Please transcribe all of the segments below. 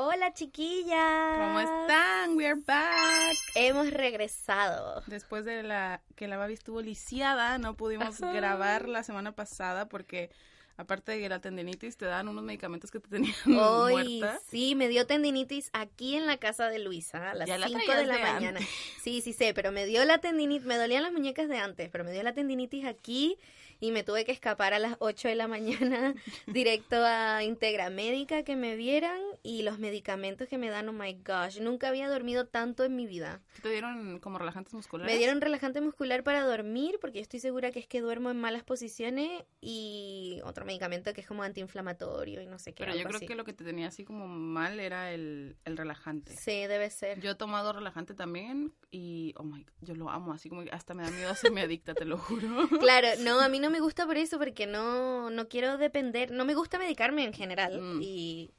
Hola chiquillas. ¿Cómo están? We are back. Hemos regresado. Después de la que la Babi estuvo lisiada, no pudimos grabar la semana pasada porque aparte de que la tendinitis te dan unos medicamentos que te tenían Hoy muerta. sí, me dio tendinitis aquí en la casa de Luisa a las Ya la 5 traías de la de mañana. antes. Sí, sí sé, pero me dio la tendinitis, me dolían las muñecas de antes, pero me dio la tendinitis aquí y me tuve que escapar a las 8 de la mañana directo a Integra Médica que me vieran y los medicamentos que me dan, oh my gosh, nunca había dormido tanto en mi vida. ¿Te dieron como relajantes musculares? Me dieron relajante muscular para dormir porque yo estoy segura que es que duermo en malas posiciones y otro medicamento que es como antiinflamatorio y no sé qué. Pero yo creo así. que lo que te tenía así como mal era el, el relajante. Sí, debe ser. Yo he tomado relajante también y, oh my, yo lo amo, así como que hasta me da miedo hacerme adicta, te lo juro. Claro, no, a mí no me gusta por eso porque no, no quiero depender, no me gusta medicarme en general Mm. y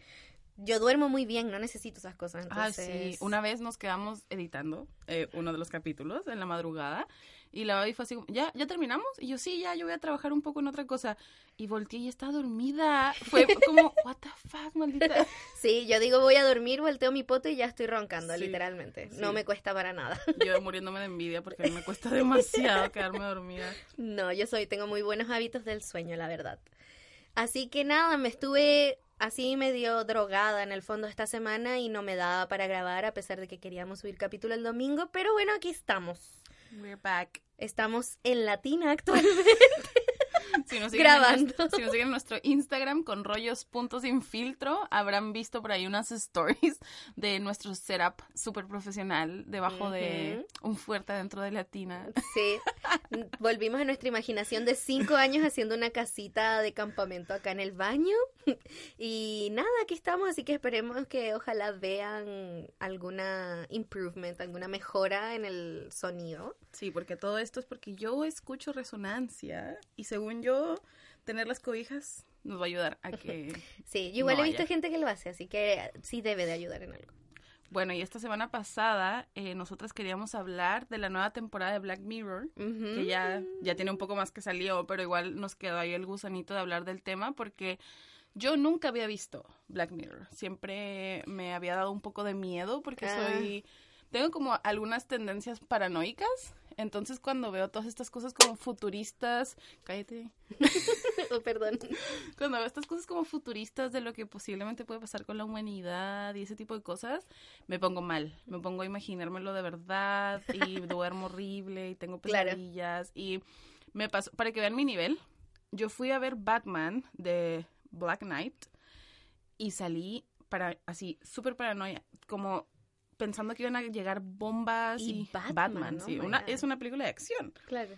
yo duermo muy bien, no necesito esas cosas. Ah, Entonces... sí. Una vez nos quedamos editando eh, uno de los capítulos en la madrugada y la Babi fue así, ¿ya, ¿ya terminamos? Y yo, sí, ya, yo voy a trabajar un poco en otra cosa. Y volteé y estaba dormida. Fue como, what the fuck, maldita. Sí, yo digo voy a dormir, volteo mi poto y ya estoy roncando, Sí, literalmente. sí. No me cuesta para nada. Yo muriéndome de envidia porque a mí me cuesta demasiado quedarme dormida. No, yo soy, tengo muy buenos hábitos del sueño, la verdad. Así que nada, me estuve así medio drogada en el fondo esta semana y no me daba para grabar a pesar de que queríamos subir capítulo el domingo, pero bueno, aquí estamos. We're back. Estamos en Latina actualmente. Si nos siguen en Grabando. nuestro- si nos siguen en nuestro Instagram con rollos puntos sin filtro, habrán visto por ahí unas stories de nuestro setup súper profesional debajo de un fuerte dentro de Latina. Sí, volvimos a nuestra imaginación de cinco años haciendo una casita de campamento acá en el baño. Y nada, aquí estamos, así que esperemos que ojalá vean alguna improvement, alguna mejora en el sonido. Sí, porque todo esto es porque yo escucho resonancia y según yo, tener las cobijas nos va a ayudar a que... Sí, yo igual No he visto haya. gente que lo hace, así que sí debe de ayudar en algo. Bueno, y esta semana pasada eh, nosotras queríamos hablar de la nueva temporada de Black Mirror, que ya, ya tiene un poco más que salió, pero igual nos quedó ahí el gusanito de hablar del tema porque yo nunca había visto Black Mirror. Siempre me había dado un poco de miedo porque Ah. soy... Tengo como algunas tendencias paranoicas. Entonces cuando veo todas estas cosas como futuristas, cállate, Oh, perdón. cuando veo estas cosas como futuristas de lo que posiblemente puede pasar con la humanidad y ese tipo de cosas, me pongo mal. Me pongo a imaginármelo de verdad y duermo horrible y tengo Claro. pesadillas. Y me pasó, para que vean mi nivel, yo fui a ver Batman de Black Knight y salí para así, súper paranoia, como pensando que iban a llegar bombas Y y, Batman, oh sí, my una, es una película de acción Claro.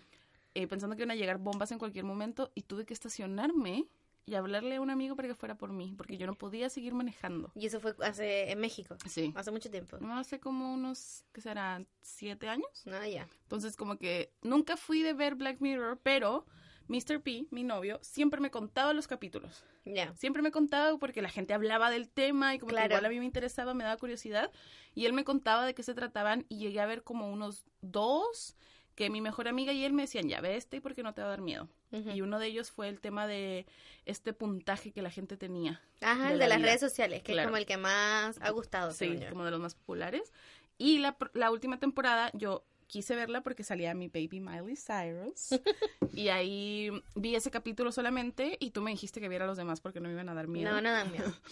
eh, pensando que iban a llegar bombas en cualquier momento y tuve que estacionarme y hablarle a un amigo para que fuera por mí, porque yo no podía seguir manejando. Y eso fue hace en México, Sí. hace mucho tiempo. No hace como unos, ¿qué serán? ¿Siete años? Ah, ya. Entonces como que nunca fui de ver Black Mirror, pero Mr. P, mi novio, siempre me contaba los capítulos. Ya. Siempre me contaba porque la gente hablaba del tema y como Claro. que igual a mí me interesaba, me daba curiosidad. Y él me contaba de qué se trataban y llegué a ver como unos dos que mi mejor amiga y él me decían, ya ve este porque no te va a dar miedo. Y uno de ellos fue el tema de este puntaje que la gente tenía. Ajá, de el la de las vida. redes sociales, que es como el que más ha gustado. Sí, como de los más populares. Y la última temporada yo quise verla porque salía mi baby Miley Cyrus. y ahí vi ese capítulo solamente y tú me dijiste que viera los demás porque no me iban a dar miedo. No, no dan miedo.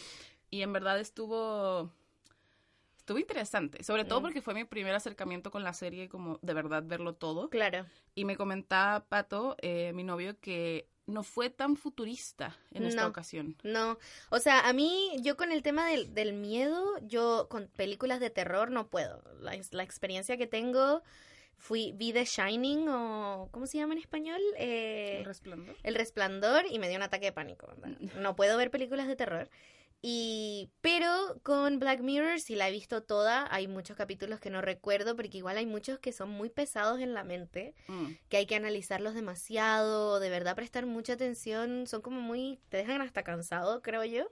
Y en verdad estuvo estuvo interesante, sobre todo Mm. porque fue mi primer acercamiento con la serie, como de verdad verlo todo. Claro. Y me comentaba Pato, eh, mi novio, que no fue tan futurista en esta No. ocasión. No, o sea, a mí, yo con el tema del, del miedo, yo con películas de terror no puedo. La, la experiencia que tengo, fui, vi The Shining o, ¿cómo se llama en español? Eh, ¿El resplandor? El Resplandor y me dio un ataque de pánico. No puedo ver películas de terror. Y, pero con Black Mirror sí la he visto toda. Hay muchos capítulos que no recuerdo porque igual hay muchos que son muy pesados en la mente, Mm. que hay que analizarlos demasiado, de verdad prestar mucha atención. Son como muy, te dejan hasta cansado, creo yo.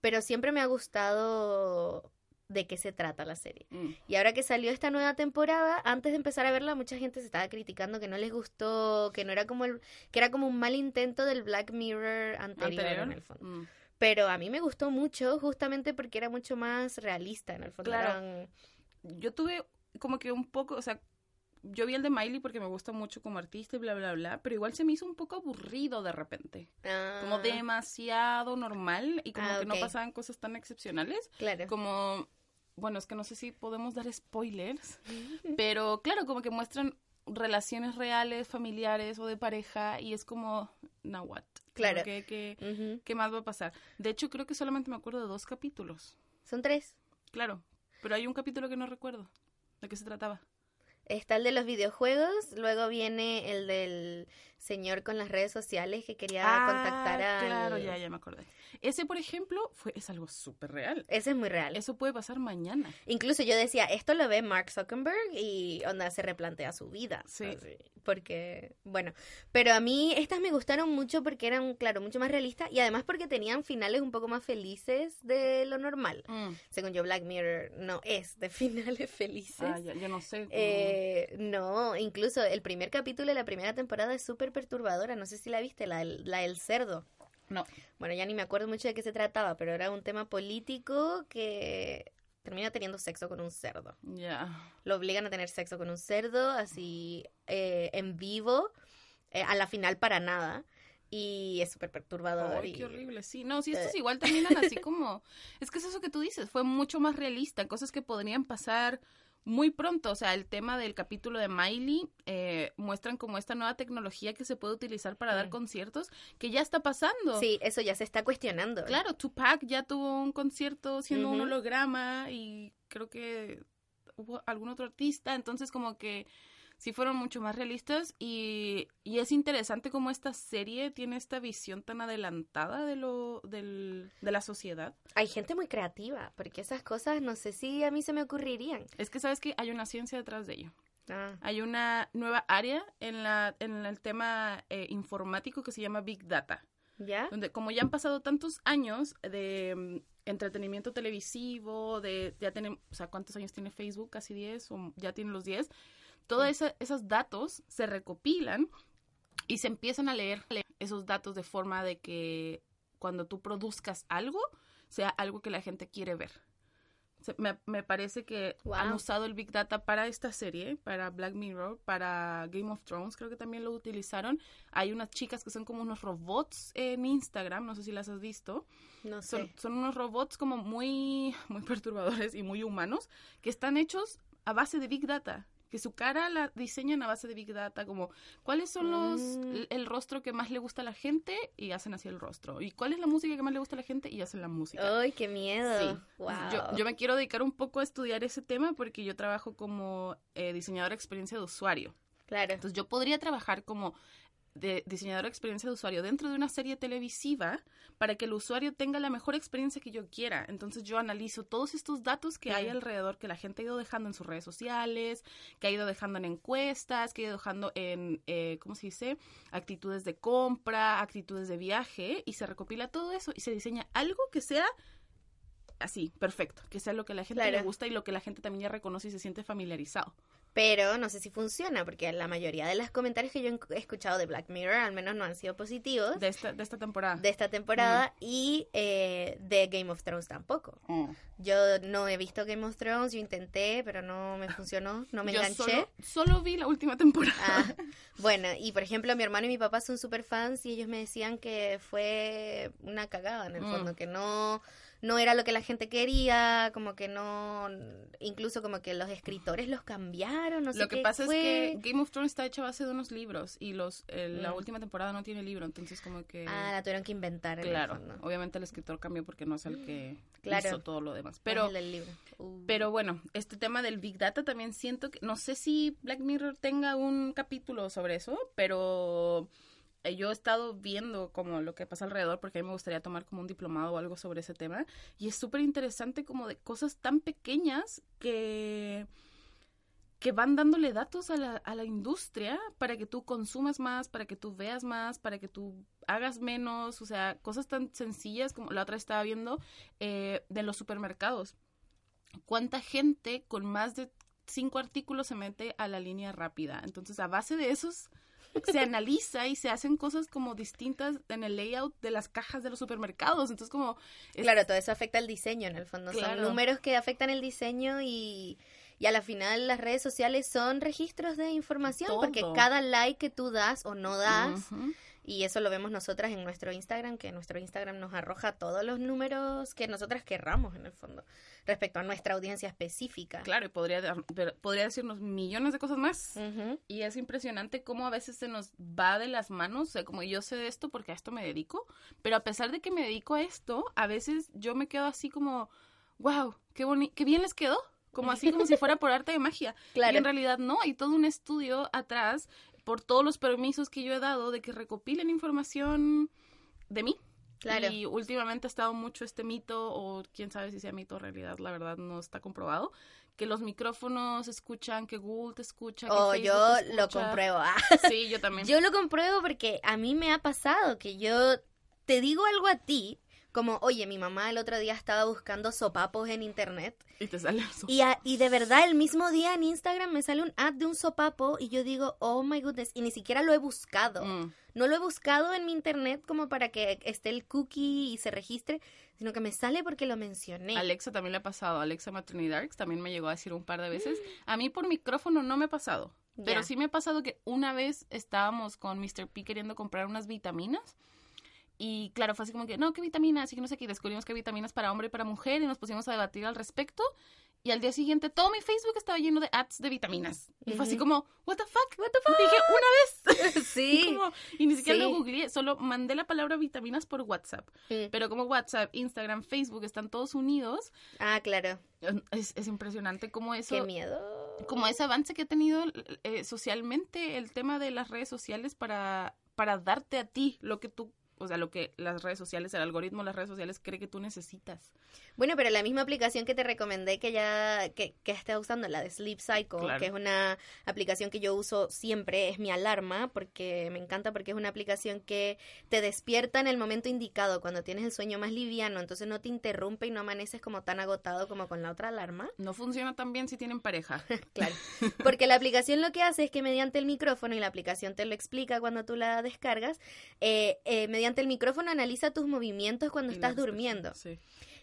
Pero siempre me ha gustado de qué se trata la serie. Mm. Y ahora que salió esta nueva temporada, antes de empezar a verla, mucha gente se estaba criticando que no les gustó, que no era como el, que era como un mal intento del Black Mirror anterior, ¿Anterior? en el fondo. Mm. Pero a mí me gustó mucho justamente porque era mucho más realista en el fondo. Claro. eran- Yo tuve como que un poco, o sea, yo vi el de Miley porque me gusta mucho como artista y bla, bla, bla, pero igual se me hizo un poco aburrido de repente. Como Ah, demasiado normal y como Ah, que no pasaban cosas tan excepcionales. Claro. Como, bueno, es que no sé si podemos dar spoilers, pero claro, como que muestran relaciones reales, familiares o de pareja y es como, now what? Claro. que- Ujú. ¿Qué más va a pasar? De hecho, creo que solamente me acuerdo de dos capítulos. Son tres. Claro, pero hay un capítulo que no recuerdo. ¿De qué se trataba? Está el de los videojuegos, luego viene el del señor con las redes sociales que quería contactar a... Ah, Claro, ya, ya me acordé. Ese, por ejemplo, fue, es algo súper real. Ese es muy real. Eso puede pasar mañana. Incluso yo decía, esto lo ve Mark Zuckerberg y onda se replantea su vida. Sí. así, porque, bueno, pero a mí estas me gustaron mucho porque eran, claro, mucho más realistas y además porque tenían finales un poco más felices de lo normal. Mm. Según yo, Black Mirror no es de finales felices. Ah, ya, no sé. cómo- Eh, no, incluso el primer capítulo de la primera temporada es súper perturbadora. No sé si la viste, la, del- la del cerdo. No. Bueno, ya ni me acuerdo mucho de qué se trataba, pero era un tema político que termina teniendo sexo con un cerdo. Ya. Lo obligan a tener sexo con un cerdo, así eh, en vivo, eh, a la final para nada. Y es súper perturbador. Ay, y- qué horrible. Sí, no, sí, estos igual terminan así como... Es que es eso que tú dices, fue mucho más realista, cosas que podrían pasar muy pronto. O sea, el tema del capítulo de Miley eh, muestran como esta nueva tecnología que se puede utilizar para dar conciertos, que ya está pasando. Sí, eso ya se está cuestionando. Claro, Tupac ya tuvo un concierto siendo un holograma y creo que hubo algún otro artista, entonces como que sí fueron mucho más realistas y, y es interesante cómo esta serie tiene esta visión tan adelantada de lo del, de la sociedad. Hay gente muy creativa, porque esas cosas no sé si a mí se me ocurrirían. Es que sabes que hay una ciencia detrás de ello. Ah, Hay una nueva área en, la, en el tema eh, informático que se llama Big Data. ¿Ya? donde como ya han pasado tantos años de mm, entretenimiento televisivo, de ya tenemos, o sea, ¿cuántos años tiene Facebook? Casi 10 o ya tiene los 10. Todos esa- esos datos se recopilan y se empiezan a leer esos datos de forma de que cuando tú produzcas algo, sea algo que la gente quiere ver. Me, me parece que Wow. han usado el Big Data para esta serie, para Black Mirror, para Game of Thrones, creo que también lo utilizaron. Hay unas chicas que son como unos robots en Instagram, no sé si las has visto. No sé. Son, son unos robots como muy, muy perturbadores y muy humanos, que están hechos a base de Big Data. Que su cara la diseñan a base de Big Data, como cuáles son los Mm. el, rostro que más le gusta a la gente y hacen así el rostro. Y cuál es la música que más le gusta a la gente y hacen la música. ¡Ay, qué miedo! Sí. Wow. Yo, yo me quiero dedicar un poco a estudiar ese tema porque yo trabajo como eh, diseñadora de experiencia de usuario. Claro. Entonces yo podría trabajar como de diseñadora de experiencia de usuario dentro de una serie televisiva para que el usuario tenga la mejor experiencia que yo quiera. Entonces yo analizo todos estos datos que hay alrededor que la gente ha ido dejando en sus redes sociales, que ha ido dejando en encuestas, que ha ido dejando en, eh, ¿cómo se dice? Actitudes de compra, actitudes de viaje y se recopila todo eso y se diseña algo que sea así, perfecto, que sea lo que la gente le gusta y lo que la gente también ya reconoce y se siente familiarizado. Pero no sé si funciona, porque la mayoría de los comentarios que yo he escuchado de Black Mirror al menos no han sido positivos De esta, de esta temporada. de esta temporada y eh, de Game of Thrones tampoco. Mm. Yo no he visto Game of Thrones, yo intenté, pero no me funcionó, no me Yo enganché. Solo, solo vi la última temporada. Ah, bueno, y por ejemplo, mi hermano y mi papá son super fans y ellos me decían que fue una cagada en el Mm. fondo, que no no era lo que la gente quería, como que no, incluso como que los escritores los cambiaron, no sé Lo que qué pasa fue. es que Game of Thrones está hecha a base de unos libros y los eh, la Mm. última temporada no tiene libro, entonces como que... Ah, la tuvieron que inventar el claro, fondo. obviamente el escritor cambió porque no es el que Claro. hizo todo lo demás. Es Pero, el del libro. Uh. pero bueno, este tema del Big Data también siento que... No sé si Black Mirror tenga un capítulo sobre eso, pero... eh, Yo he estado viendo como lo que pasa alrededor porque a mí me gustaría tomar como un diplomado o algo sobre ese tema y es súper interesante como de cosas tan pequeñas que que van dándole datos a la, a la industria para que tú consumas más, para que tú veas más, para que tú hagas menos, o sea, cosas tan sencillas como la otra estaba viendo eh, de los supermercados. ¿Cuánta gente con más de cinco artículos se mete a la línea rápida? Entonces, a base de esos se analiza y se hacen cosas como distintas en el layout de las cajas de los supermercados. Entonces, como... es- Claro, todo eso afecta el diseño en el fondo. Claro. Son números que afectan el diseño y, y a la final las redes sociales son registros de información porque cada like que tú das o no das. Y eso lo vemos nosotras en nuestro Instagram, que nuestro Instagram nos arroja todos los números que nosotras querramos en el fondo respecto a nuestra audiencia específica. Claro, y podría, podría decirnos millones de cosas más. Y es impresionante cómo a veces se nos va de las manos, o sea, como yo sé de esto porque a esto me dedico, pero a pesar de que me dedico a esto, a veces yo me quedo así como, wow, qué, boni qué bien les quedó, como así como si fuera por arte de magia. Claro. Y en realidad no, hay todo un estudio atrás por todos los permisos que yo he dado de que recopilen información de mí. Claro. Y últimamente ha estado mucho este mito, o quién sabe si sea mito o realidad, la verdad no está comprobado, que los micrófonos escuchan, que Google te escucha. que O Facebook yo te lo compruebo. Ah. Sí, yo también. Yo lo compruebo porque a mí me ha pasado que yo te digo algo a ti, como, oye, mi mamá el otro día estaba buscando sopapos en internet Y te sale y, a- y de verdad el mismo día en Instagram me sale un ad de un sopapo y yo digo, oh my goodness, y ni siquiera lo he buscado. Mm. No lo he buscado en mi internet como para que esté el cookie y se registre, sino que me sale porque lo mencioné. Alexa también le ha pasado. Alexa Maternity Darks también me llegó a decir un par de veces. A mí por micrófono no me ha pasado. Pero sí me ha pasado que una vez estábamos con Mr. P queriendo comprar unas vitaminas. Y claro, fue así como que, no, ¿qué vitaminas? Y que no sé qué. Descubrimos que vitaminas para hombre y para mujer y nos pusimos a debatir al respecto. Y al día siguiente todo mi Facebook estaba lleno de ads de vitaminas. Y fue así como, what the fuck? What the fuck? Dije una vez. sí. Como- y ni siquiera lo googleé, solo mandé la palabra vitaminas por WhatsApp. Mm. Pero como WhatsApp, Instagram, Facebook están todos unidos, Ah, claro. es, es impresionante cómo eso, Qué miedo. como ese avance que ha tenido eh, socialmente el tema de las redes sociales para, para darte a ti lo que tú, o sea, lo que las redes sociales, el algoritmo de las redes sociales cree que tú necesitas. Bueno, pero la misma aplicación que te recomendé que ya que, que estás usando, la de Sleep Cycle, Claro. que es una aplicación que yo uso siempre, es mi alarma, porque me encanta porque es una aplicación que te despierta en el momento indicado, cuando tienes el sueño más liviano, entonces no te interrumpe y no amaneces como tan agotado como con la otra alarma. No funciona tan bien si tienen pareja. Claro, porque la aplicación lo que hace es que mediante el micrófono, y la aplicación te lo explica cuando tú la descargas, eh, eh, mediante el micrófono analiza tus movimientos cuando estás durmiendo. sí.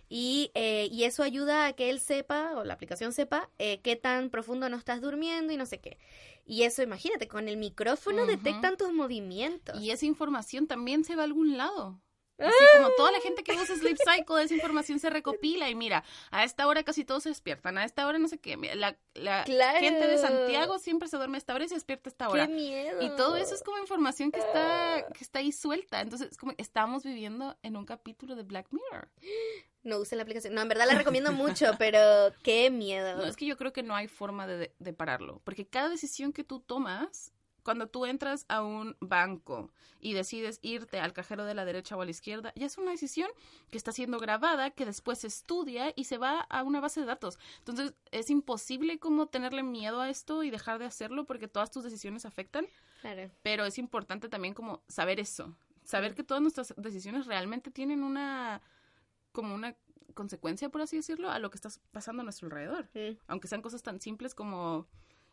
Y, eh, y eso ayuda a que él sepa, o la aplicación sepa, eh, qué tan profundo no estás durmiendo y no sé qué. Y eso, imagínate, con el micrófono detectan tus movimientos. Y esa información también se va a algún lado. Así ¡Ah! como toda la gente que usa Sleep Cycle, esa información se recopila y mira, a esta hora casi todos se despiertan, a esta hora no sé qué. La, la Claro. gente de Santiago siempre se duerme a esta hora y se despierta a esta hora. ¡Qué miedo! Y todo eso es como información que está, que está ahí suelta. Entonces, es como estamos viviendo en un capítulo de Black Mirror. No usen la aplicación. No, en verdad la recomiendo mucho, pero qué miedo. No, es que yo creo que no hay forma de, de pararlo. Porque cada decisión que tú tomas, cuando tú entras a un banco y decides irte al cajero de la derecha o a la izquierda, ya es una decisión que está siendo grabada, que después se estudia y se va a una base de datos. Entonces, es imposible como tenerle miedo a esto y dejar de hacerlo porque todas tus decisiones afectan. Claro. pero es importante también como saber eso, saber que todas nuestras decisiones realmente tienen una como una consecuencia, por así decirlo, a lo que está pasando a nuestro alrededor, Mm. aunque sean cosas tan simples como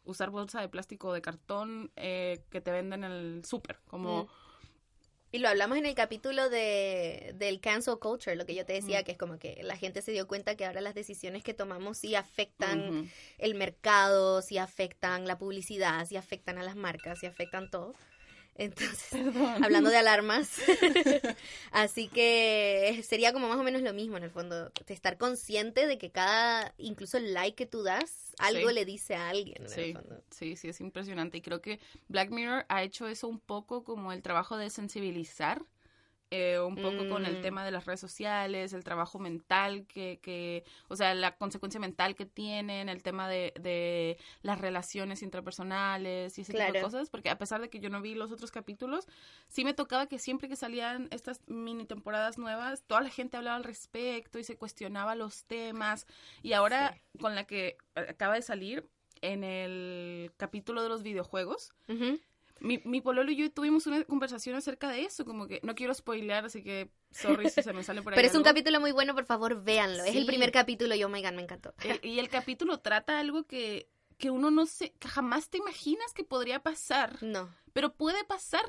usar bolsa de plástico o de cartón eh, que te venden en el súper, como Mm. Y lo hablamos en el capítulo de, del cancel culture, lo que yo te decía, que es como que la gente se dio cuenta que ahora las decisiones que tomamos sí afectan el mercado, sí afectan la publicidad, sí afectan a las marcas, sí afectan todo. Entonces, Perdón. hablando de alarmas, así que sería como más o menos lo mismo en el fondo, de estar consciente de que cada, incluso el like que tú das, algo Sí. le dice a alguien en el Sí, fondo. sí, sí, es impresionante. Y creo que Black Mirror ha hecho eso un poco como el trabajo de sensibilizar, eh, un poco con el Mm. tema de las redes sociales, el trabajo mental que, que o sea, la consecuencia mental que tienen, el tema de, de las relaciones intrapersonales y ese tipo de cosas, porque a pesar de que yo no vi los otros capítulos, sí me tocaba que siempre que salían estas mini temporadas nuevas, toda la gente hablaba al respecto y se cuestionaba los temas. Y ahora, con la que acaba de salir, en el capítulo de los videojuegos, Ujú. Mi, mi pololo y yo tuvimos una conversación acerca de eso, como que no quiero spoilear, así que sorry si se me sale por ahí Pero es un capítulo muy bueno, por favor, véanlo. Es el primer capítulo y oh my god, me encantó. El- y el capítulo trata algo que, que uno no se, que jamás te imaginas que podría pasar, No. pero puede pasar.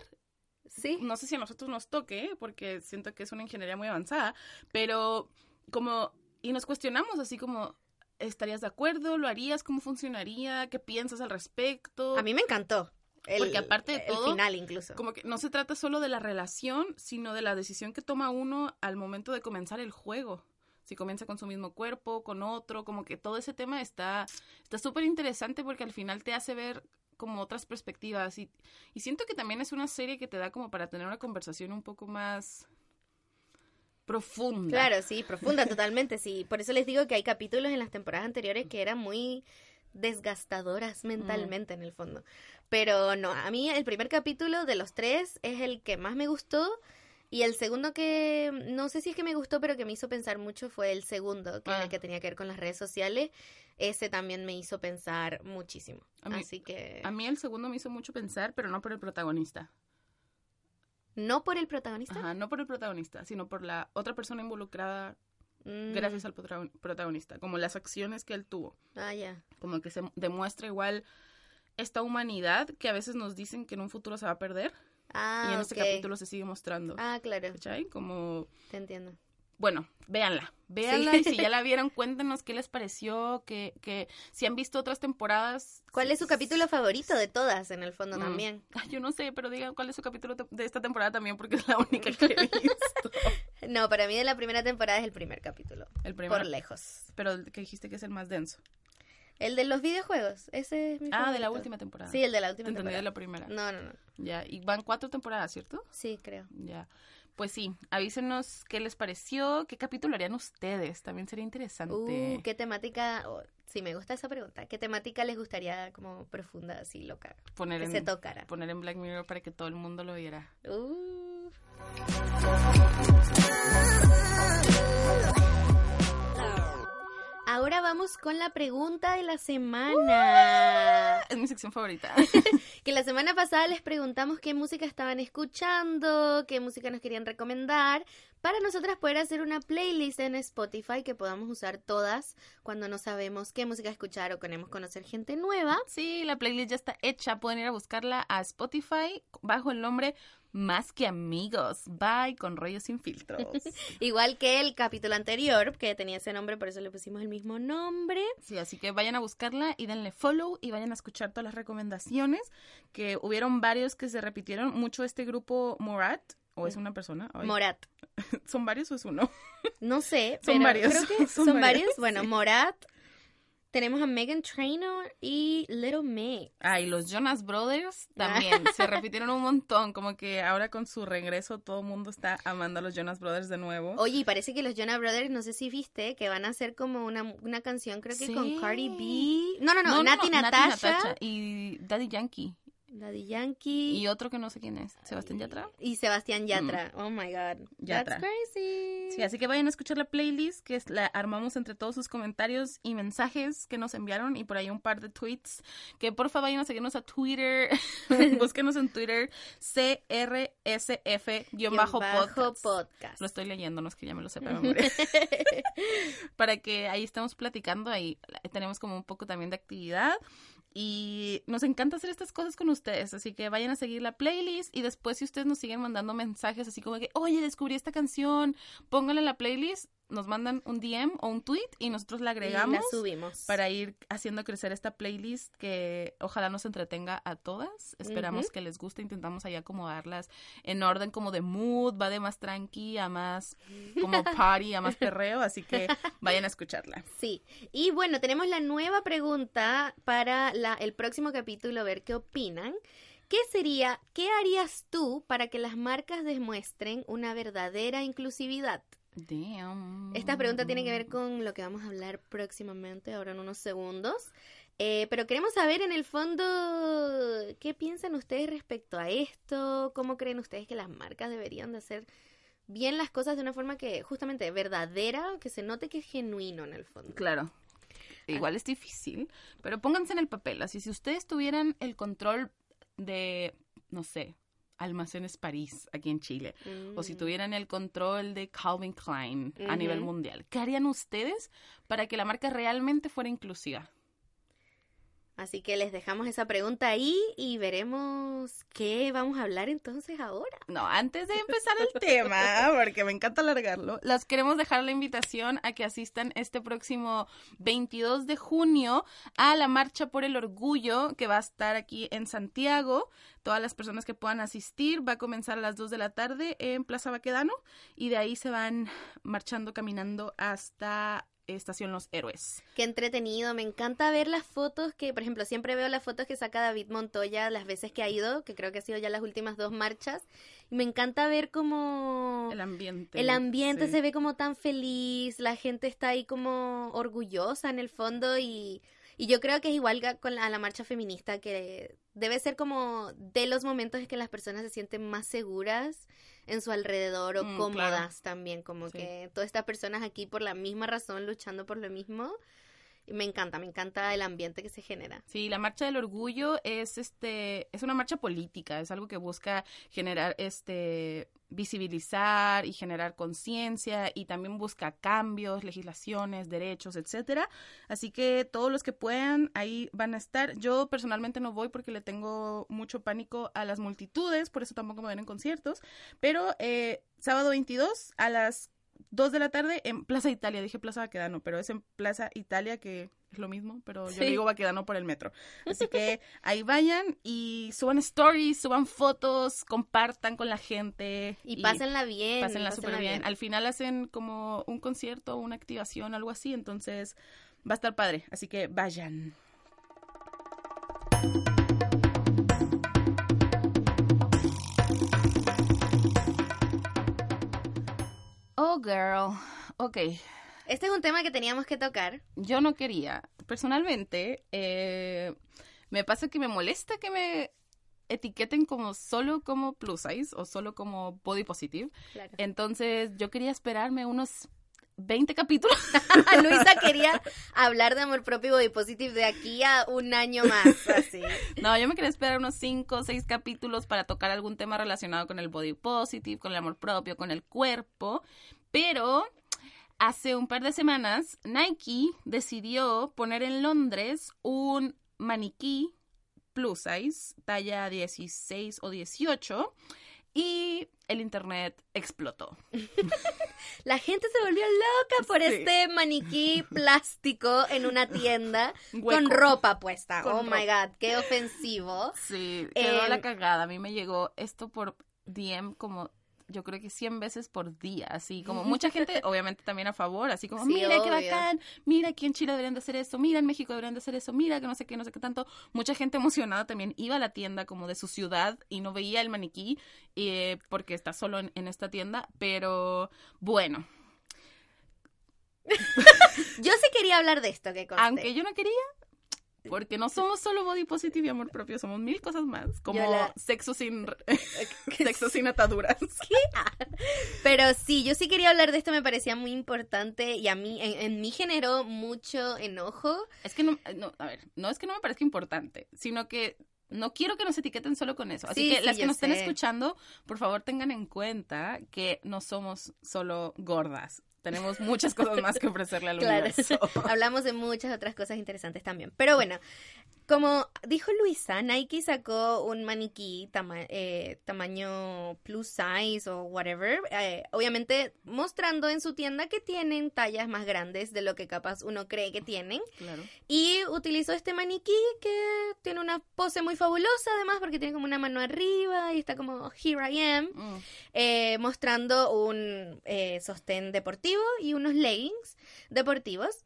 Sí. No sé si a nosotros nos toque, porque siento que es una ingeniería muy avanzada, pero como, y nos cuestionamos así como, ¿estarías de acuerdo? ¿Lo harías? ¿Cómo funcionaría? ¿Qué piensas al respecto? A mí me encantó. El, Porque aparte de el todo, final incluso. Como que no se trata solo de la relación, sino de la decisión que toma uno al momento de comenzar el juego. Si comienza con su mismo cuerpo, con otro, como que todo ese tema está está súper interesante porque al final te hace ver como otras perspectivas y, y siento que también es una serie que te da como para tener una conversación un poco más profunda. Claro, sí, profunda totalmente, sí. Por eso les digo que hay capítulos en las temporadas anteriores que eran muy desgastadoras mentalmente en el fondo. Pero no, a mí el primer capítulo de los tres es el que más me gustó. Y el segundo que no sé si es que me gustó, pero que me hizo pensar mucho fue el segundo, que, Ah. que tenía que ver con las redes sociales. Ese también me hizo pensar muchísimo. Mí- Así que A mí el segundo me hizo mucho pensar, pero no por el protagonista. no por el protagonista. Ajá, no por el protagonista, sino por la otra persona involucrada Mm, gracias al protagon- protagonista, como las acciones que él tuvo. Ah, ya. como que se demuestra igual esta humanidad que a veces nos dicen que en un futuro se va a perder Ah, y en este capítulo se sigue mostrando. Ah, claro, ¿Cachai? Como, te entiendo. bueno, véanla, véanla y si ya la vieron, cuéntenos qué les pareció, que, que si han visto otras temporadas. ¿Cuál es su capítulo favorito de todas, en el fondo Mm. también? Yo no sé, pero digan cuál es su capítulo de esta temporada también porque es la única que he visto. No, para mí de la primera temporada es el primer capítulo, El primero, por lejos. pero el que dijiste que es el más denso. El de los videojuegos, ese es mi Ah, de la última temporada. Sí, el de la última entendí de temporada. la primera. No, no, no. Ya, y van cuatro temporadas, ¿cierto? Sí, creo. Ya. Pues sí, avísenos qué les pareció, qué capítulo harían ustedes, también sería interesante. Uh, qué temática, oh, sí, me gusta esa pregunta. ¿Qué temática les gustaría como profunda, así loca? poner, Que en, se tocara. poner en Black Mirror para que todo el mundo lo viera. Uh. Ahora vamos con la pregunta de la semana. Es mi sección favorita. Que la semana pasada les preguntamos qué música estaban escuchando, qué música nos querían recomendar, para nosotras poder hacer una playlist en Spotify que podamos usar todas cuando no sabemos qué música escuchar o queremos conocer gente nueva. sí, la playlist ya está hecha, pueden ir a buscarla a Spotify bajo el nombre Más que Amigos, bye con rollos sin filtros. Igual que el capítulo anterior, que tenía ese nombre, por eso le pusimos el mismo nombre. Sí, así que vayan a buscarla y denle follow y vayan a escuchar todas las recomendaciones, que hubieron varios que se repitieron mucho este grupo Morat, o es una persona, Ay, Morat. ¿son varios o es uno? No sé, Son pero varios, creo que son son, varios, varios. Bueno, sí. Morat. Tenemos a Megan Trainor y Little Mix. Ah, y los Jonas Brothers también se repitieron un montón, como que ahora con su regreso todo el mundo está amando a los Jonas Brothers de nuevo. Oye, y parece que los Jonah Brothers, no sé si viste, que van a hacer como una, una canción, creo que Sí. con Cardi B. No, no, no, Nati Natasha, y Daddy Yankee Daddy Yankee y otro que no sé quién es, Sebastián Yatra. y Sebastián Yatra. Oh my God. Yatra. That's crazy. Sí, así que vayan a escuchar la playlist que es la armamos entre todos sus comentarios y mensajes que nos enviaron y por ahí un par de tweets que por favor vayan a seguirnos a Twitter, búsquenos en Twitter CRSF-podcast. Lo estoy leyendo, no es que ya me lo sepa memoria. Para que ahí estemos platicando, ahí tenemos como un poco también de actividad. Y nos encanta hacer estas cosas con ustedes, así que vayan a seguir la playlist y después si ustedes nos siguen mandando mensajes así como que, oye, descubrí esta canción, pónganla en la playlist, nos mandan un DM o un tweet y nosotros la Y agregamos la subimos. para ir haciendo crecer esta playlist que ojalá nos entretenga a todas. Esperamos que les guste, intentamos ahí acomodarlas en orden como de mood, va de más tranqui a más como party, a más perreo, así que vayan a escucharla. Sí. Y bueno, tenemos la nueva pregunta para la, el próximo capítulo, a ver qué opinan. ¿Qué sería, qué harías tú para que las marcas demuestren una verdadera inclusividad? Damn. Esta pregunta tiene que ver con lo que vamos a hablar próximamente, ahora en unos segundos. Eh, pero queremos saber en el fondo qué piensan ustedes respecto a esto, cómo creen ustedes que las marcas deberían de hacer bien las cosas de una forma que justamente verdadera, que se note que es genuino en el fondo. Claro. Igual es difícil, pero pónganse en el papel. Así, si ustedes tuvieran el control de, no sé, Almacenes París aquí en Chile, o si Mm. tuvieran el control de Calvin Klein a nivel mundial, ¿qué harían ustedes para que la marca realmente fuera inclusiva? Así que les dejamos esa pregunta ahí y veremos qué vamos a hablar entonces ahora. No, antes de empezar el tema, porque me encanta alargarlo, las queremos dejar la invitación a que asistan este próximo 22 de junio a la Marcha por el Orgullo que va a estar aquí en Santiago. Todas las personas que puedan asistir va a comenzar a las 2 de la tarde en Plaza Baquedano y de ahí se van marchando, caminando hasta Estación Los Héroes. Qué entretenido, me encanta ver las fotos que, por ejemplo, siempre veo las fotos que saca David Montoya las veces que ha ido, que creo que ha sido ya las últimas dos marchas, y me encanta ver como... El ambiente. El ambiente se ve como tan feliz, la gente está ahí como orgullosa en el fondo y y yo creo que es igual con la, a la marcha feminista, que debe ser como de los momentos en que las personas se sienten más seguras en su alrededor o mm, cómodas también, como que todas estas personas aquí por la misma razón luchando por lo mismo. Me encanta, me encanta el ambiente que se genera. Sí, la marcha del orgullo es este es una marcha política, es algo que busca generar este visibilizar y generar conciencia y también busca cambios, legislaciones, derechos, etcétera. Así que todos los que puedan ahí van a estar. Yo personalmente no voy porque le tengo mucho pánico a las multitudes, por eso tampoco me ven en conciertos. Pero eh, sábado 22 a las 2 de la tarde en Plaza Italia, dije Plaza Baquedano, pero es en Plaza Italia que es lo mismo, pero yo digo Baquedano por el metro. Así que ahí vayan y suban stories, suban fotos, compartan con la gente. Y, pásenla bien. Pásenla súper bien. Al final hacen como un concierto, una activación, algo así, entonces va a estar padre. Así que vayan. Oh, girl. Ok. Este es un tema que teníamos que tocar. Yo no quería. Personalmente, eh, me pasa que me molesta que me etiqueten como solo como plus size o solo como body positive. Entonces, yo quería esperarme unos 20 capítulos. Luisa quería hablar de amor propio y body positive de aquí a un año más, así. No, yo me quería esperar unos 5 o 6 capítulos para tocar algún tema relacionado con el body positive, con el amor propio, con el cuerpo, pero hace un par de semanas Nike decidió poner en Londres un maniquí plus size, talla 16 o 18, y el internet explotó. La gente se volvió loca por este maniquí plástico en una tienda con ropa puesta. oh my god, qué ofensivo. Sí, quedó la em, cagada. A mí me llegó esto por DM como yo creo que 100 veces por día, así como mucha gente, obviamente también a favor, así como, mira qué bacán, mira aquí en Chile deberían de hacer eso, mira en México deberían de hacer eso, mira que no sé qué, no sé qué tanto. Mucha gente emocionada también iba a la tienda como de su ciudad y no veía el maniquí eh, porque está solo en, en esta tienda, pero bueno. yo sí quería hablar de esto, que Aunque yo no quería, porque no somos solo body positive y amor propio, somos mil cosas más, como sexo sin sexo sin ataduras. Pero sí, yo sí quería hablar de esto, me parecía muy importante y a mí, en, mí generó mucho enojo. Es que no, no, a ver, no es que no me parezca importante, sino que no quiero que nos etiqueten solo con eso. Así que las que nos estén escuchando, por favor tengan en cuenta que no somos solo gordas tenemos muchas cosas más que ofrecerle al claro. universo. Hablamos de muchas otras cosas interesantes también. Pero bueno, como dijo Luisa, Nike sacó un maniquí eh, tamaño plus size o whatever, eh, obviamente mostrando en su tienda que tienen tallas más grandes de lo que capaz uno cree que tienen. Claro. Y utilizó este maniquí que tiene una pose muy fabulosa además porque tiene como una mano arriba y está como here I am, mm. eh, mostrando un sostén deportivo y unos leggings deportivos.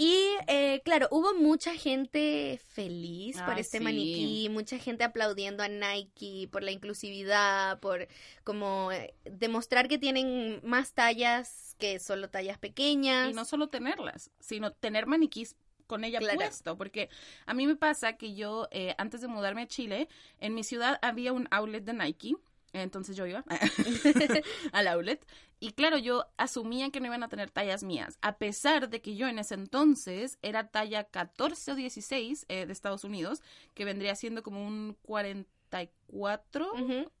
Y eh, claro, hubo mucha gente feliz por este maniquí, mucha gente aplaudiendo a Nike por la inclusividad, por como eh, demostrar que tienen más tallas que solo tallas pequeñas. Y no solo tenerlas, sino tener maniquís con ella puesto, porque a mí me pasa que yo, eh, antes de mudarme a Chile, en mi ciudad había un outlet de Nike entonces yo iba al outlet y claro, yo asumía que no iban a tener tallas mías, a pesar de que yo en ese entonces era talla 14 o 16 eh, de Estados Unidos, que vendría siendo como un 44,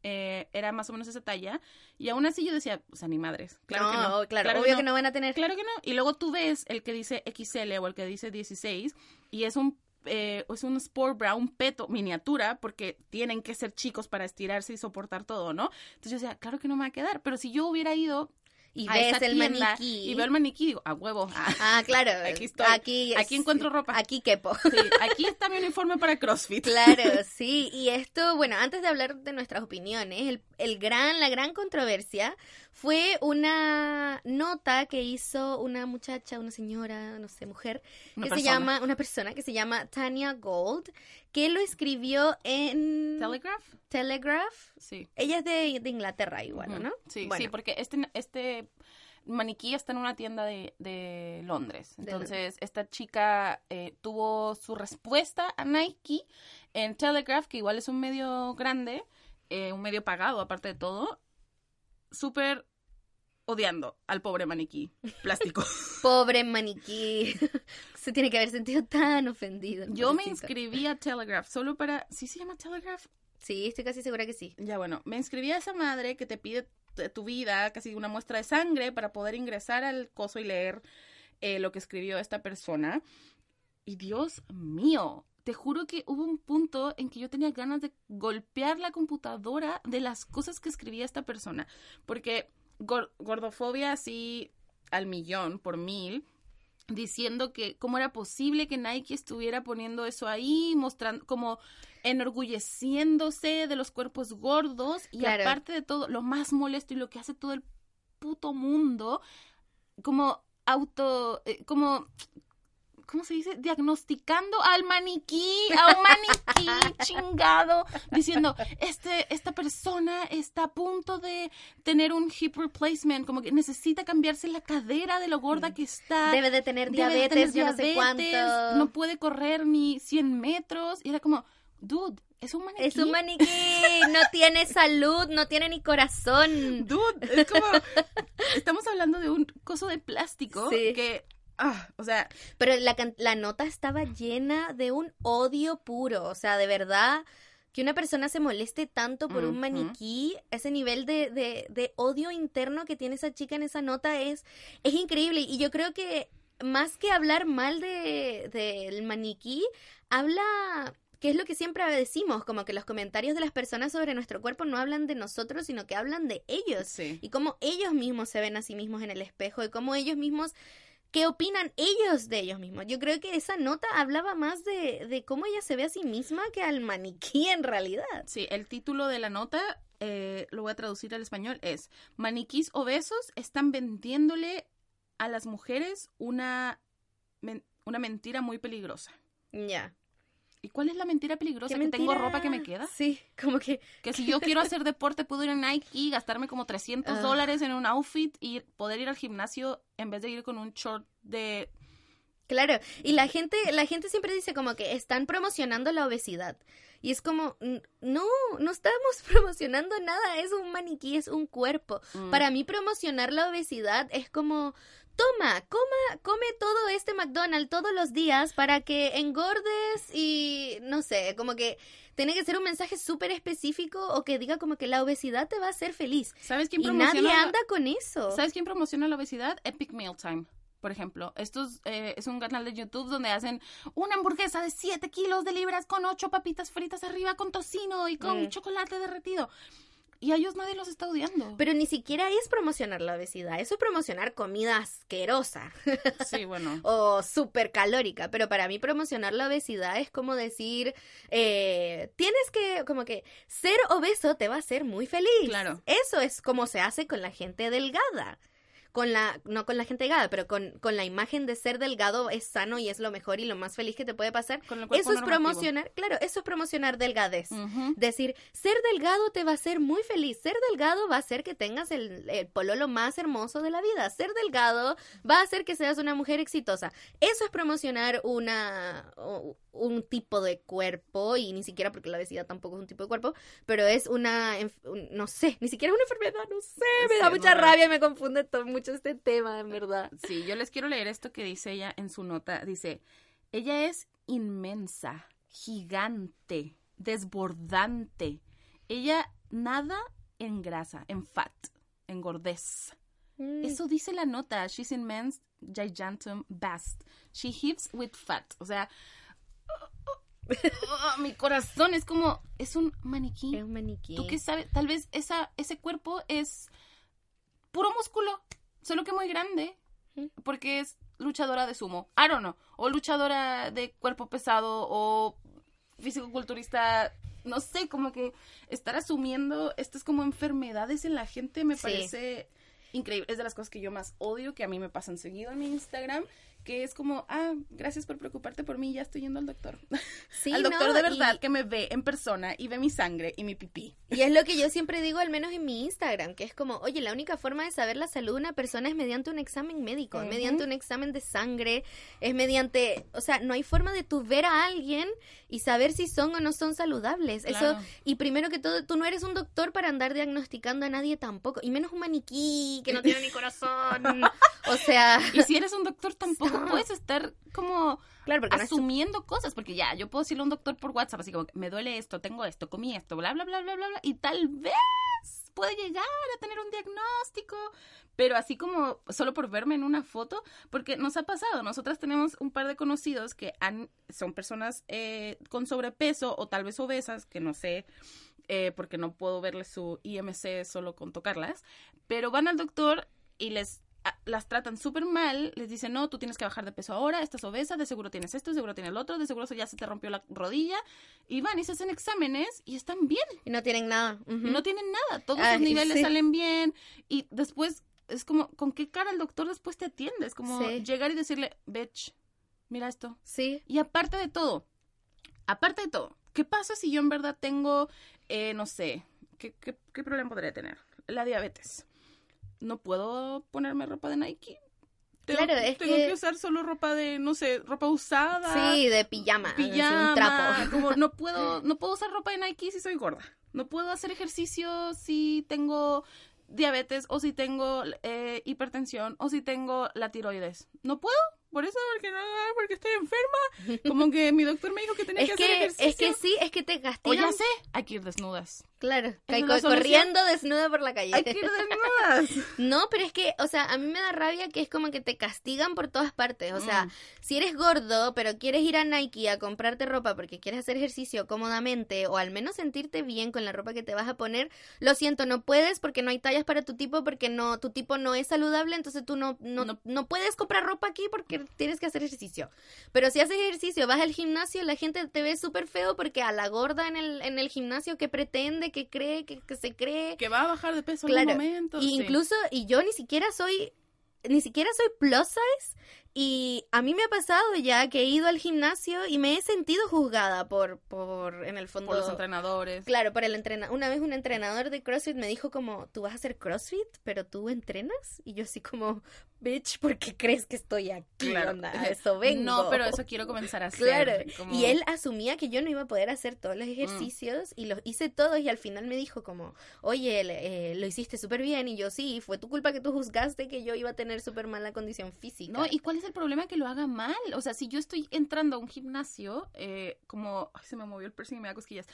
eh, era más o menos esa talla, y aún así yo decía, o sea, ni madres, claro que no. Claro, obvio que no. van a tener. Claro que no, y luego tú ves el que dice XL o el que dice 16, y es un eh, es un sport bra, un peto miniatura, porque tienen que ser chicos para estirarse y soportar todo, ¿no? Entonces yo decía, claro que no me va a quedar, pero si yo hubiera ido Y ves el maniquí. y veo el maniquí, digo, a huevo. ah, Ah, claro. Aquí estoy. Aquí, Aquí encuentro ropa. Aquí quepo. sí, aquí está mi uniforme para CrossFit. Claro, sí. Y esto, bueno, antes de hablar de nuestras opiniones, el, el gran, la gran controversia fue una nota que hizo una muchacha, una señora, no sé, mujer, Una que se persona. llama, una persona que se llama Tanya Gold, que lo escribió en Telegraph, Telegraph. sí. Ella es de, de Inglaterra igual. ¿no? Sí, Bueno. sí, porque este, este maniquí está en una tienda de, de Londres. De Entonces, esta chica eh, tuvo su respuesta a Nike en Telegraph, que igual es un medio grande, eh, un medio pagado aparte de todo, súper odiando al pobre maniquí plástico. Pobre maniquí. Se tiene que haber sentido tan ofendido. Yo me inscribí a Telegraph solo para... ¿Sí se llama Telegraph? Sí, estoy casi segura que sí. Ya bueno, me inscribí a esa madre que te pide tu vida, casi una muestra de sangre, para poder ingresar al coso y leer eh, lo que escribió esta persona. Y Dios mío, te juro que hubo un punto en que yo tenía ganas de golpear la computadora de las cosas que escribía esta persona. Porque gor- gordofobia así al millón, por mil, diciendo que cómo era posible que Nike estuviera poniendo eso ahí, mostrando como enorgulleciéndose de los cuerpos gordos y Claro. aparte de todo, lo más molesto y lo que hace todo el puto mundo, como auto, eh, como, ¿cómo se dice? Diagnosticando al maniquí, a un maniquí chingado, diciendo, este, esta persona está a punto de tener un hip replacement, como que necesita cambiarse la cadera de lo gorda que está. Debe de tener de diabetes, tener yo no sé cuánto. No puede correr ni 100 metros. Y era como, dude, es un maniquí. Es un maniquí, no tiene salud, no tiene ni corazón. Dude, es como. estamos hablando de un coso de plástico Sí. que. Ah, o sea, Pero la, la nota estaba llena de un odio puro, o sea, de verdad, que una persona se moleste tanto por un maniquí, ese nivel de, de, de odio interno que tiene esa chica en esa nota es, es increíble. Y yo creo que más que hablar mal de, del maniquí, habla... que es lo que siempre decimos, como que los comentarios de las personas sobre nuestro cuerpo no hablan de nosotros, sino que hablan de ellos. sí. y cómo ellos mismos se ven a sí mismos en el espejo y cómo ellos mismos qué opinan ellos de ellos mismos. Yo creo que esa nota hablaba más de, de cómo ella se ve a sí misma que al maniquí en realidad. Sí, el título de la nota, eh, lo voy a traducir al español, es Maniquís obesos están vendiéndole a las mujeres una, men- una mentira muy peligrosa. Ya. ¿Y cuál es la mentira peligrosa? ¿Qué Que tengo ropa que me queda. Sí, como que Que si yo quiero hacer deporte, puedo ir a Nike y gastarme como 300 Ah. dólares en un outfit y poder ir al gimnasio en vez de ir con un short de... Claro, y la gente, la gente siempre dice como que están promocionando la obesidad. Y es como, no, no estamos promocionando nada, es un maniquí, es un cuerpo. Mm, Para mí promocionar la obesidad es como, toma, coma, come todo este McDonald's todos los días para que engordes y no sé, como que tiene que ser un mensaje súper específico o que diga como que la obesidad te va a hacer feliz. ¿Sabes quién Y promociona? nadie la- anda con eso. ¿Sabes quién promociona la obesidad? Epic Meal Time. Por ejemplo, esto es, eh, es un canal de YouTube donde hacen una hamburguesa de 7 kilos de libras con 8 papitas fritas arriba con tocino y con Mm. chocolate derretido. Y a ellos nadie los está odiando. Pero ni siquiera es promocionar la obesidad, eso es promocionar comida asquerosa sí, bueno. o súper calórica. Pero para mí promocionar la obesidad es como decir, eh, tienes que, como que ser obeso te va a hacer muy feliz. Claro. Eso es como se hace con la gente delgada. Con la, no con la gente delgada, pero con, con la imagen de ser delgado es sano y es lo mejor y lo más feliz que te puede pasar. Con el Eso es promocionar, claro, eso es promocionar delgadez. Decir, ser delgado te va a hacer muy feliz. Ser delgado va a hacer que tengas el, el pololo más hermoso de la vida. Ser delgado va a hacer que seas una mujer exitosa. Eso es promocionar una un tipo de cuerpo y ni siquiera porque la obesidad tampoco es un tipo de cuerpo, pero es una no sé, ni siquiera es una enfermedad, no sé, me Sí, da mucha raro. rabia y me confunde todo mucho este tema, en verdad. Sí, yo les quiero leer esto que dice ella en su nota. Dice, ella es inmensa, gigante, desbordante. Ella nada en grasa, en fat, en gordez. Mm. Eso dice la nota. She's immense, gigantum, vast. She heaves with fat. O sea, oh, mi corazón es como, es un maniquí. Es un maniquí. ¿Tú qué sabes? Tal vez esa, ese cuerpo es puro músculo, solo que muy grande, porque es luchadora de sumo. I don't know. O luchadora de cuerpo pesado o físico-culturista. No sé, como que estar asumiendo estas como enfermedades en la gente me parece increíble. Es de las cosas que yo más odio, que a mí me pasan seguido en mi Instagram que es como, ah, gracias por preocuparte por mí, ya estoy yendo al doctor. Sí, al doctor de verdad que me ve en persona y ve mi sangre y mi pipí. Y es lo que yo siempre digo, al menos en mi Instagram, que es como, oye, la única forma de saber la salud de una persona es mediante un examen médico, es mediante un examen de sangre, es mediante, o sea, no hay forma de tú ver a alguien y saber si son o no son saludables. Eso, y primero que todo, tú no eres un doctor para andar diagnosticando a nadie tampoco, y menos un maniquí que no tiene ni corazón. o sea... Y si eres un doctor tampoco puedes estar como asumiendo cosas, porque ya, yo puedo decirle a un doctor por WhatsApp, así como, me duele esto, tengo esto, comí esto, bla, bla, bla, bla, bla, bla, y tal vez puede llegar a tener un diagnóstico, pero así como solo por verme en una foto, porque nos ha pasado, nosotras tenemos un par de conocidos que han, son personas eh, con sobrepeso o tal vez obesas, que no sé, eh, porque no puedo verles su IMC solo con tocarlas, pero van al doctor y les las tratan súper mal, les dicen, no, tú tienes que bajar de peso ahora, estás obesa, de seguro tienes esto, de seguro tienes el otro, de seguro ya se te rompió la rodilla, y van y se hacen exámenes y están bien. Y no tienen nada. No tienen nada, todos los niveles salen bien, y después es como, ¿con qué cara el doctor después te atiende? Es como llegar y decirle, bitch, mira esto. Sí. Y aparte de todo, aparte de todo, ¿qué pasa si yo en verdad tengo, eh, no sé, ¿qué, qué, qué problema podría tener? La diabetes no puedo ponerme ropa de Nike. claro, es tengo que... usar solo ropa de, no sé, ropa usada. Sí, de pijama. Pijama. Un trapo. Como no puedo, no puedo usar ropa de Nike si soy gorda. No puedo hacer ejercicio si tengo diabetes o si tengo eh, hipertensión o si tengo la tiroides. No puedo por eso, porque no, porque estoy enferma. Como que mi doctor me dijo que tenía que, hacer ejercicio. Es que sí, es que te castigan. O ya sé, hay que ir desnudas. Claro, corriendo desnuda por la calle. Hay que ir desnudas. no, pero es que, o sea, a mí me da rabia que es como que te castigan por todas partes. O sea, mm. si eres gordo, pero quieres ir a Nike a comprarte ropa porque quieres hacer ejercicio cómodamente o al menos sentirte bien con la ropa que te vas a poner, lo siento, no puedes porque no hay tallas para tu tipo, porque no tu tipo no es saludable, entonces tú no, no, no, no puedes comprar ropa aquí porque tienes que hacer ejercicio. Pero si haces ejercicio, vas al gimnasio, la gente te ve súper feo porque a la gorda en el, en el gimnasio que pretende, que cree, que, se cree... Que va a bajar de peso en un momento. Y incluso, y yo ni siquiera soy, ni siquiera soy plus size y a mí me ha pasado ya que he ido al gimnasio y me he sentido juzgada por, por en el fondo... Por los entrenadores. Claro, por el entrenador. Una vez un entrenador de CrossFit me dijo como, tú vas a hacer CrossFit, pero tú entrenas. Y yo así como, bitch, ¿por qué crees que estoy aquí? Claro. Onda? Eso vengo. No, pero eso quiero comenzar a hacer. Claro. Y él asumía que yo no iba a poder hacer todos los mm. ejercicios y los hice todos y al final me dijo como, oye, eh, lo hiciste súper bien y yo sí, fue tu culpa que tú juzgaste que yo iba a tener súper mala condición física. No, ¿y cuál es el problema que lo haga mal? O sea, si yo estoy entrando a un gimnasio, eh, como, ay, se me movió el piercing y me da cosquillas.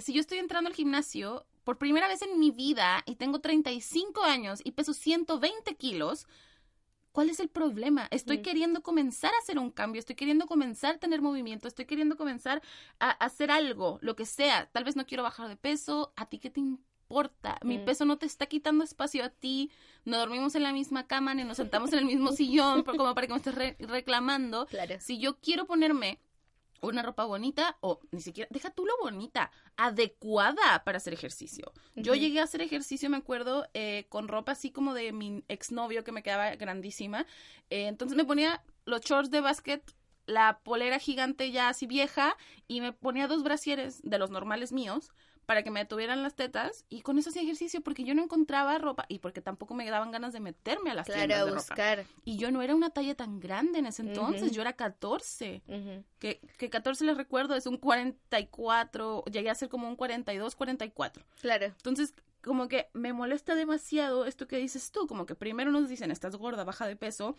Si yo estoy entrando al gimnasio por primera vez en mi vida y tengo 35 años y peso 120 kilos, ¿Cuál es el problema? Estoy queriendo comenzar a hacer un cambio, estoy queriendo comenzar a tener movimiento, estoy queriendo comenzar a, hacer algo, lo que sea. Tal vez no quiero bajar de peso, ¿a ti qué te importa? Mi mm. peso no te está quitando espacio a ti, no dormimos en la misma cama ni nos sentamos en el mismo sillón como para que me estés reclamando. Claro. Si yo quiero ponerme una ropa bonita o ni siquiera, deja tú lo bonita, adecuada para hacer ejercicio. Yo llegué a hacer ejercicio, me acuerdo, eh, con ropa así como de mi exnovio que me quedaba grandísima. Eh, entonces me ponía los shorts de básquet, la polera gigante ya así vieja y me ponía dos brasieres de los normales míos para que me tuvieran las tetas y con eso hacía ejercicio porque yo no encontraba ropa y porque tampoco me daban ganas de meterme a las claro, tiendas de buscar. Y yo no era una talla tan grande en ese entonces, yo era 14. que, que 14 les recuerdo es un 44, llegué a ser como un 42, 44. Claro. Entonces, como que me molesta demasiado esto que dices tú, como que primero nos dicen, estás gorda, baja de peso,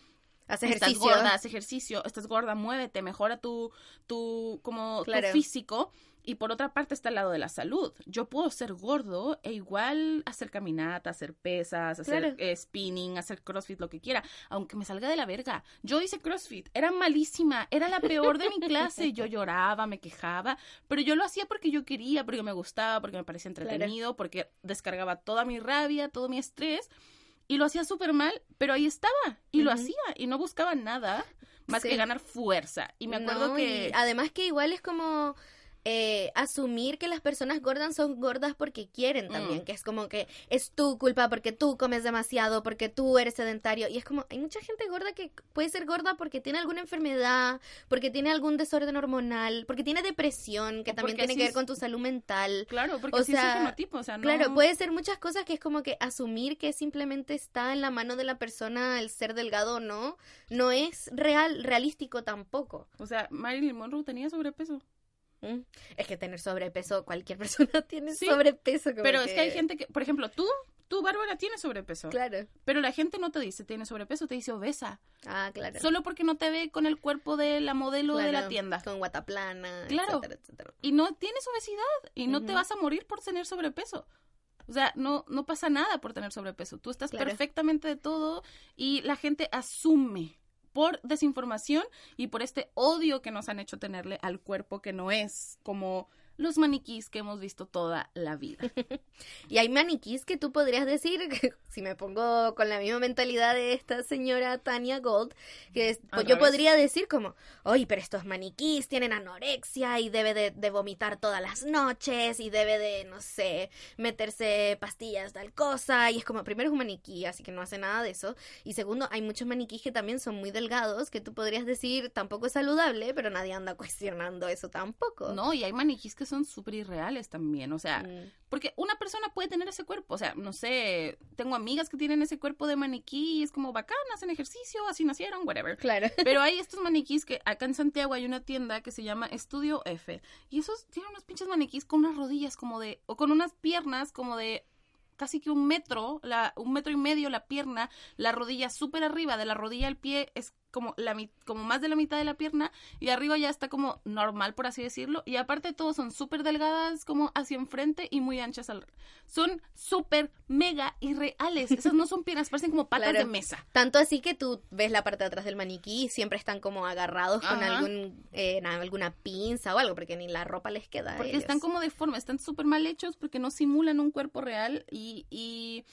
Estás ejercicio. gorda, haz ejercicio, estás gorda, muévete, mejora tu, tu, como, Claro. tu físico. Y por otra parte está el lado de la salud. Yo puedo ser gordo e igual hacer caminata, hacer pesas, hacer Claro. eh, spinning, hacer crossfit, lo que quiera, aunque me salga de la verga. Yo hice crossfit, era malísima, era la peor de mi clase. Yo lloraba, me quejaba, pero yo lo hacía porque yo quería, porque me gustaba, porque me parecía Claro. entretenido, porque descargaba toda mi rabia, todo mi estrés. Y lo hacía súper mal, pero ahí estaba y lo hacía y no buscaba nada más Sí. que ganar fuerza. Y me acuerdo No, que... además que igual es como eh, asumir que las personas gordas son gordas porque quieren también, Mm. que es como que es tu culpa porque tú comes demasiado, porque tú eres sedentario. Y es como, hay mucha gente gorda que puede ser gorda porque tiene alguna enfermedad, porque tiene algún desorden hormonal, porque tiene depresión, que O también tiene que ver es- con tu salud mental. Claro, porque o es sea, genotipo, o sea, no... Claro, puede ser muchas cosas que es como que asumir que simplemente está en la mano de la persona el ser delgado o no, no es real, realístico tampoco. O sea, Marilyn Monroe tenía sobrepeso. Mm. Es que tener sobrepeso, cualquier persona tiene Sí, sobrepeso. como Pero es que hay gente que, por ejemplo, tú, tú, Bárbara, tienes sobrepeso. Claro. Pero la gente no te dice tiene sobrepeso, te dice obesa. Ah, claro. Solo porque no te ve con el cuerpo de la modelo de la tienda. Con guataplana, Claro. etcétera, etcétera. Y no tienes obesidad. Y no te vas a morir por tener sobrepeso. O sea, no, no pasa nada por tener sobrepeso. Tú estás Claro. perfectamente de todo y la gente asume por desinformación y por este odio que nos han hecho tenerle al cuerpo que no es como los maniquís que hemos visto toda la vida. Y hay maniquís que tú podrías decir, que si me pongo con la misma mentalidad de esta señora Tania Gold, que es- pues yo podría decir como, oye, pero estos maniquís tienen anorexia y debe de, de vomitar todas las noches y debe de, no sé, meterse pastillas tal cosa. Y es como, primero es un maniquí, así que no hace nada de eso. Y segundo, hay muchos maniquís que también son muy delgados, que tú podrías decir, tampoco es saludable, pero nadie anda cuestionando eso tampoco. No, y hay maniquís que son súper irreales también. O sea, Mm, porque una persona puede tener ese cuerpo. O sea, no sé, tengo amigas que tienen ese cuerpo de maniquí y es como bacán, hacen ejercicio, así nacieron, whatever. claro. Pero hay estos maniquís que acá en Santiago hay una tienda que se llama Estudio F. Y esos tienen unos pinches maniquís con unas rodillas como de. o con unas piernas como de casi que un metro, la, un metro y medio la pierna, la rodilla súper arriba, de la rodilla al pie es como la como más de la mitad de la pierna y arriba ya está como normal por así decirlo y aparte todos son súper delgadas como hacia enfrente y muy anchas al son súper mega irreales esas no son piernas parecen como patas Claro. de mesa Tanto así que tú ves la parte de atrás del maniquí y siempre están como agarrados con algún eh, na- alguna pinza o algo, porque ni la ropa les queda. Porque ellos. están como deformes, están súper mal hechos porque no simulan un cuerpo real y, y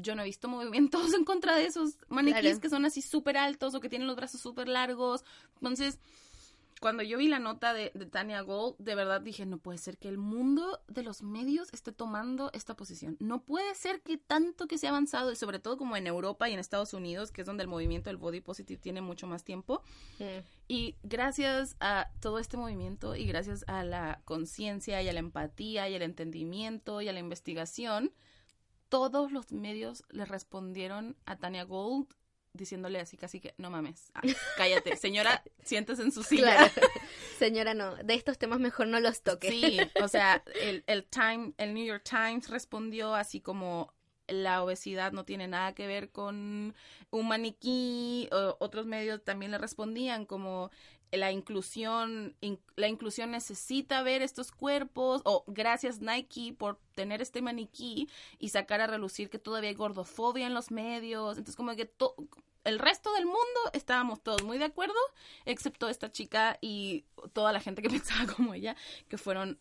yo no he visto movimientos en contra de esos maniquís Claro. que son así súper altos o que tienen los brazos súper largos. Entonces, cuando yo vi la nota de, de Tania Gold, de verdad dije, no puede ser que el mundo de los medios esté tomando esta posición. No puede ser que tanto que se ha avanzado, y sobre todo como en Europa y en Estados Unidos, que es donde el movimiento del body positive tiene mucho más tiempo, y gracias a todo este movimiento y gracias a la conciencia y a la empatía y al entendimiento y a la investigación, todos los medios le respondieron a Tania Gold diciéndole así casi que no mames, ah, cállate, señora, siéntese en su silla. Claro. Señora, no, de estos temas mejor no los toque. Sí, o sea, el, el Time, el New York Times respondió así como la obesidad no tiene nada que ver con un maniquí, o otros medios también le respondían como la inclusión, in- la inclusión necesita ver estos cuerpos, o gracias Nike por tener este maniquí y sacar a relucir que todavía hay gordofobia en los medios, entonces como que to- el resto del mundo estábamos todos muy de acuerdo, excepto esta chica y toda la gente que pensaba como ella, que fueron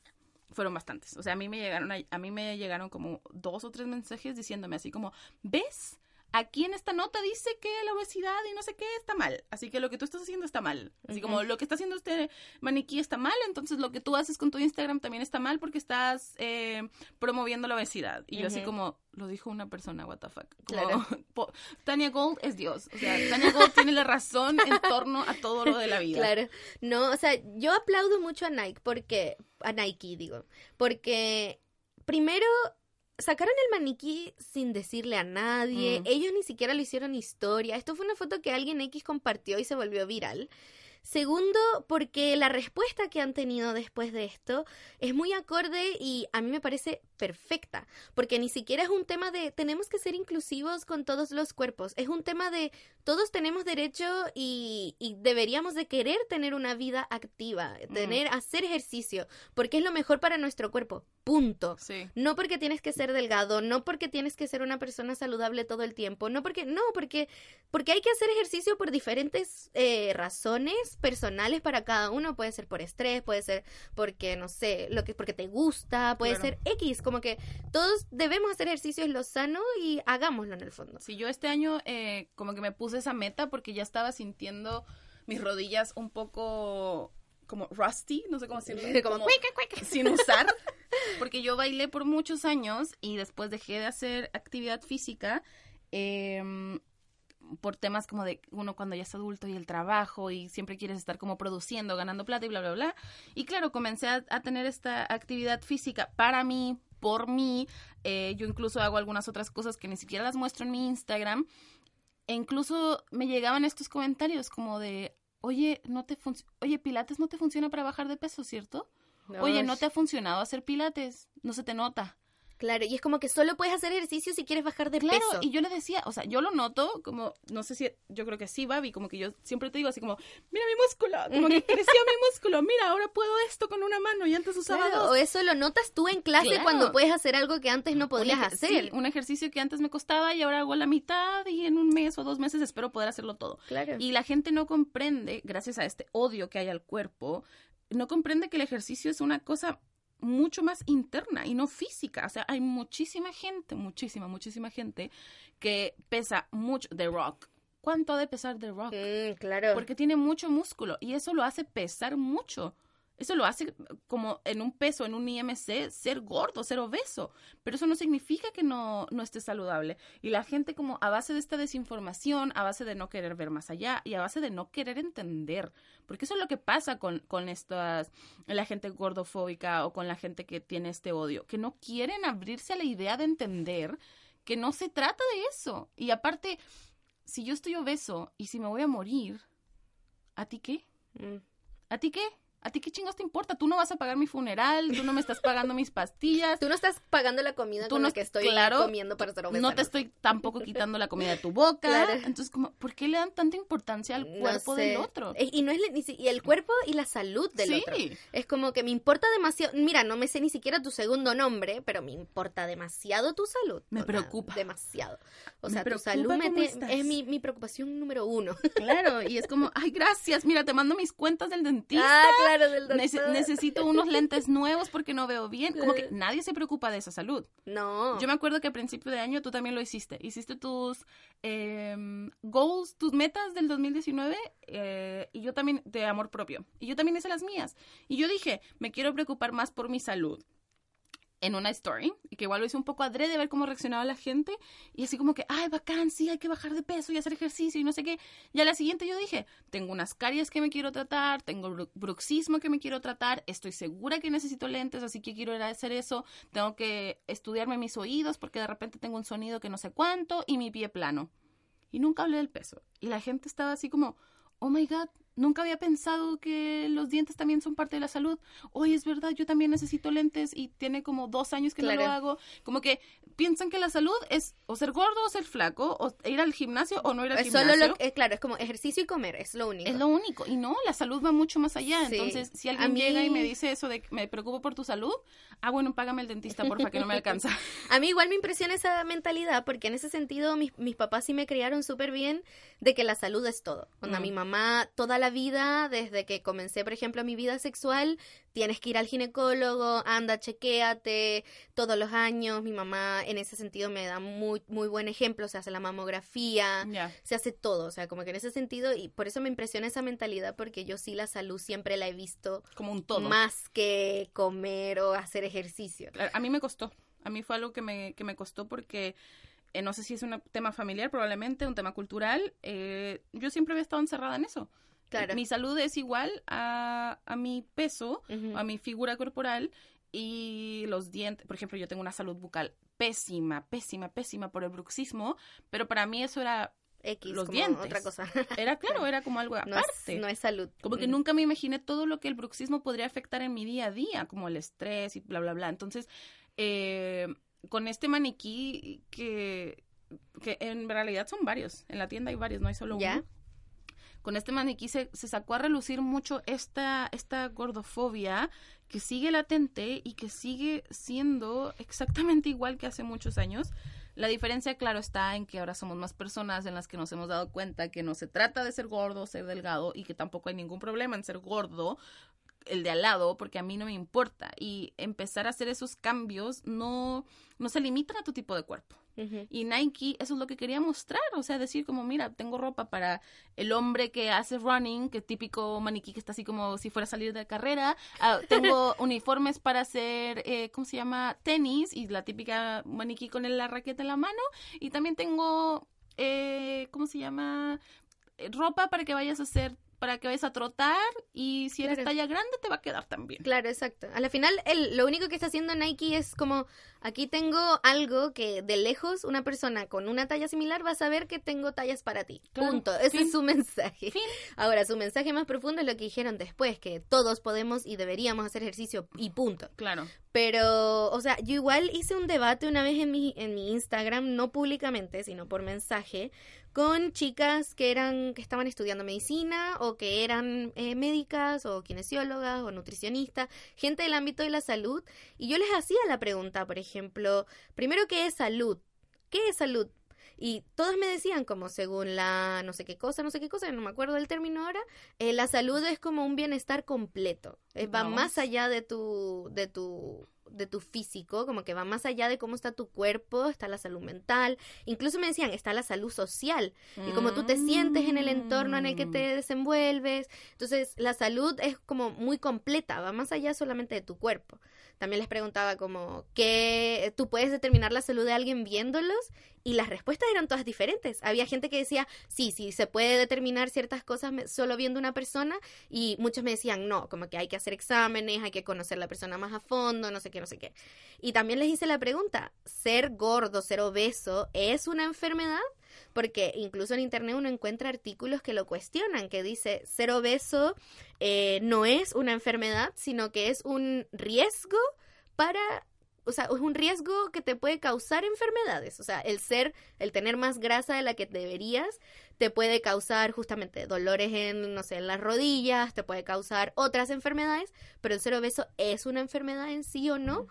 fueron bastantes. O sea, a mí me llegaron a, a mí me llegaron como dos o tres mensajes diciéndome así como, "¿Ves? Aquí en esta nota dice que la obesidad y no sé qué está mal. Así que lo que tú estás haciendo está mal. Así como lo que está haciendo este maniquí está mal, entonces lo que tú haces con tu Instagram también está mal porque estás eh, promoviendo la obesidad. Y yo así como, lo dijo una persona, what the fuck. Como, Claro. po- Tania Gold es Dios. O sea, Tania Gold tiene la razón en torno a todo lo de la vida. Claro. No, o sea, yo aplaudo mucho a Nike porque, a Nike digo, porque primero sacaron el maniquí sin decirle a nadie, Mm. ellos ni siquiera le hicieron historia, esto fue una foto que alguien X compartió y se volvió viral. Segundo, porque la respuesta que han tenido después de esto es muy acorde y a mí me parece perfecta, porque ni siquiera es un tema de tenemos que ser inclusivos con todos los cuerpos, es un tema de todos tenemos derecho y, y deberíamos de querer tener una vida activa, tener, hacer ejercicio, porque es lo mejor para nuestro cuerpo, punto. Sí. No porque tienes que ser delgado, no porque tienes que ser una persona saludable todo el tiempo, no porque, no, porque, porque hay que hacer ejercicio por diferentes eh, razones personales para cada uno, puede ser por estrés, puede ser porque, no sé, lo que, porque te gusta, puede Claro. ser X, como que todos debemos hacer ejercicio es lo sano y hagámoslo en el fondo. Sí, yo este año eh, como que me puse esa meta porque ya estaba sintiendo mis rodillas un poco como rusty, no sé cómo decirlo. Como, sin usar. Porque yo bailé por muchos años y después dejé de hacer actividad física em, por temas como de uno cuando ya es adulto y el trabajo y siempre quieres estar como produciendo, ganando plata y bla, bla, bla. Y claro, comencé a, a tener esta actividad física para mí, por mí. Eh, yo incluso hago algunas otras cosas que ni siquiera las muestro en mi Instagram. E incluso me llegaban estos comentarios como de, oye, no te oye, Pilates no te funciona para bajar de peso, ¿cierto? Oye, ¿no te ha funcionado hacer pilates? No se te nota. Claro, y es como que solo puedes hacer ejercicio si quieres bajar de Claro, peso. y yo le decía, o sea, yo lo noto como, no sé si, yo creo que sí, Babi, como que yo siempre te digo así como, mira mi músculo, como que creció mi músculo, mira, ahora puedo esto con una mano y antes usaba Claro, dos. o eso lo notas tú en clase Claro. cuando puedes hacer algo que antes no podías hacer. sí, un ejercicio que antes me costaba y ahora hago la mitad y en un mes o dos meses espero poder hacerlo todo. Claro. Y la gente no comprende, gracias a este odio que hay al cuerpo, no comprende que el ejercicio es una cosa mucho más interna y no física. O sea, hay muchísima gente, muchísima, muchísima gente que pesa mucho. The Rock. ¿Cuánto ha de pesar The Rock? Mm, claro. Porque tiene mucho músculo y eso lo hace pesar mucho. Eso lo hace como en un peso, en un IMC, ser gordo, ser obeso. Pero eso no significa que no, no esté saludable. Y la gente como a base de esta desinformación, a base de no querer ver más allá y a base de no querer entender. Porque eso es lo que pasa con, con estas, la gente gordofóbica o con la gente que tiene este odio. Que no quieren abrirse a la idea de entender que no se trata de eso. Y aparte, si yo estoy obeso y si me voy a morir, ¿a ti qué? Mm. ¿A ti qué? ¿A ti qué chingos te importa? Tú no vas a pagar mi funeral, tú no me estás pagando mis pastillas, Tú no estás pagando la comida Tú con no- la que estoy claro, comiendo para ser obesa. no te estoy tampoco quitando la comida de tu boca. Claro. Entonces, como, ¿por qué le dan tanta importancia al No cuerpo sé. del otro? Eh, Y no es le- ni si- y el cuerpo y la salud del Sí. otro. Es como que me importa demasiado. Mira, no me sé ni siquiera tu segundo nombre, pero me importa demasiado tu salud. Me preocupa. demasiado. O Me sea, tu salud me te- es mi, mi preocupación número uno. Claro, y es como, ay, gracias, mira, te mando mis cuentas del dentista. ah, claro, del Nece- doctor. necesito unos lentes nuevos porque no veo bien. Como que Eh. nadie se preocupa de esa salud. No. Yo me acuerdo que a principio de año tú también lo hiciste. Hiciste tus em, goals, tus metas del 2019 eh, y yo también de amor propio. Y yo también hice las mías. Y yo dije, me quiero preocupar más por mi salud en una story, y que igual lo hice un poco adrede, ver cómo reaccionaba la gente, y así como que, ay, bacán, sí, hay que bajar de peso y hacer ejercicio y no sé qué. Y a la siguiente yo dije, tengo unas caries que me quiero tratar, tengo bru- bruxismo que me quiero tratar, estoy segura que necesito lentes, así que quiero ir a hacer eso, tengo que estudiarme mis oídos porque de repente tengo un sonido que no sé cuánto y mi pie plano. Y nunca hablé del peso. Y la gente estaba así como, oh my god, nunca había pensado que los dientes también son parte de la salud. Oye, es verdad, yo también necesito lentes y tiene como dos años que no Claro. lo hago. Como que piensan que la salud es o ser gordo o ser flaco, o ir al gimnasio o no ir al Es gimnasio. solo lo que- claro, es como ejercicio y comer, es lo único. Es lo único. Y no, la salud va mucho más allá. Sí. Entonces, si alguien mí- llega y me dice eso de que me preocupo por tu salud, ah, bueno, págame el dentista, porfa, que no me alcanza. A mí igual me impresiona esa mentalidad porque en ese sentido mis, mis papás sí me criaron súper bien de que la salud es todo. Onda, Mm. mi mamá toda la vida, desde que comencé, por ejemplo, mi vida sexual, tienes que ir al ginecólogo, anda, chequéate todos los años. Mi mamá en ese sentido me da muy, muy buen ejemplo, se hace la mamografía. Se hace todo, o sea, como que en ese sentido, y por eso me impresiona esa mentalidad, porque yo sí la salud siempre la he visto Como un todo. más que comer o hacer ejercicio. A mí me costó. A mí fue algo que me, que me costó porque eh, no sé si es un tema familiar, probablemente, un tema cultural. eh, yo siempre había estado encerrada en eso. Claro. Mi salud es igual a, a mi peso, a mi figura corporal y los dientes. Por ejemplo, yo tengo una salud bucal pésima, pésima, pésima por el bruxismo, pero para mí eso era, X, los como dientes. otra cosa. era claro, era como algo no, aparte. es, no es salud. Como que nunca me imaginé todo lo que el bruxismo podría afectar en mi día a día, como el estrés y bla, bla, bla. Entonces, eh, con este maniquí que, que en realidad son varios. En la tienda hay varios, no hay solo ¿Ya? uno. Con este maniquí se, se sacó a relucir mucho esta, esta gordofobia que sigue latente y que sigue siendo exactamente igual que hace muchos años. La diferencia, claro, está en que ahora somos más personas en las que nos hemos dado cuenta que no se trata de ser gordo, ser delgado y que tampoco hay ningún problema en ser gordo, el de al lado, porque a mí no me importa. Y empezar a hacer esos cambios no, no se limitan a tu tipo de cuerpo. Y Nike, eso es lo que quería mostrar, o sea, decir como, mira, tengo ropa para el hombre que hace running, que típico maniquí que está así como si fuera a salir de carrera. Ah, tengo uniformes para hacer, eh, ¿cómo se llama? Tenis y la típica maniquí con la raqueta en la mano. Y también tengo, eh, ¿cómo se llama? Eh, Ropa para que vayas a hacer, para que vayas a trotar y si eres Claro. talla grande te va a quedar también. Claro, exacto. A la final, el, lo único que está haciendo Nike es como, aquí tengo algo que de lejos una persona con una talla similar va a saber que tengo tallas para ti. Claro. Punto. Ese Fin. es su mensaje. Fin. Ahora, su mensaje más profundo es lo que dijeron después, que todos podemos y deberíamos hacer ejercicio y punto. Claro. Pero, o sea, yo igual hice un debate una vez en mi, en mi Instagram, no públicamente, sino por mensaje, con chicas que eran, que estaban estudiando medicina o que eran eh, médicas o kinesiólogas o nutricionistas, gente del ámbito de la salud, y yo les hacía la pregunta, por ejemplo, primero, ¿qué es salud? ¿Qué es salud? Y todos me decían como según la no sé qué cosa, no sé qué cosa, no me acuerdo del término ahora, eh, la salud es como un bienestar completo. Eh, va Vamos. más allá de tu, de tu, de tu físico, como que va más allá de cómo está tu cuerpo, está la salud mental, incluso me decían, está la salud social y cómo tú te sientes en el entorno en el que te desenvuelves. Entonces, la salud es como muy completa, va más allá solamente de tu cuerpo. También les preguntaba como que tú puedes determinar la salud de alguien viéndolos y las respuestas eran todas diferentes. Había gente que decía, sí, sí, se puede determinar ciertas cosas solo viendo una persona y muchos me decían, no, como que hay que hacer exámenes, hay que conocer a la persona más a fondo, no sé qué, no sé qué. Y también les hice la pregunta, ¿ser gordo, ser obeso es una enfermedad? Porque incluso en internet uno encuentra artículos que lo cuestionan, que dice ser obeso eh, no es una enfermedad, sino que es un riesgo para, o sea, es un riesgo que te puede causar enfermedades. O sea, el ser, el tener más grasa de la que deberías, te puede causar justamente dolores en, no sé, en las rodillas, te puede causar otras enfermedades, pero el ser obeso es una enfermedad en sí o no.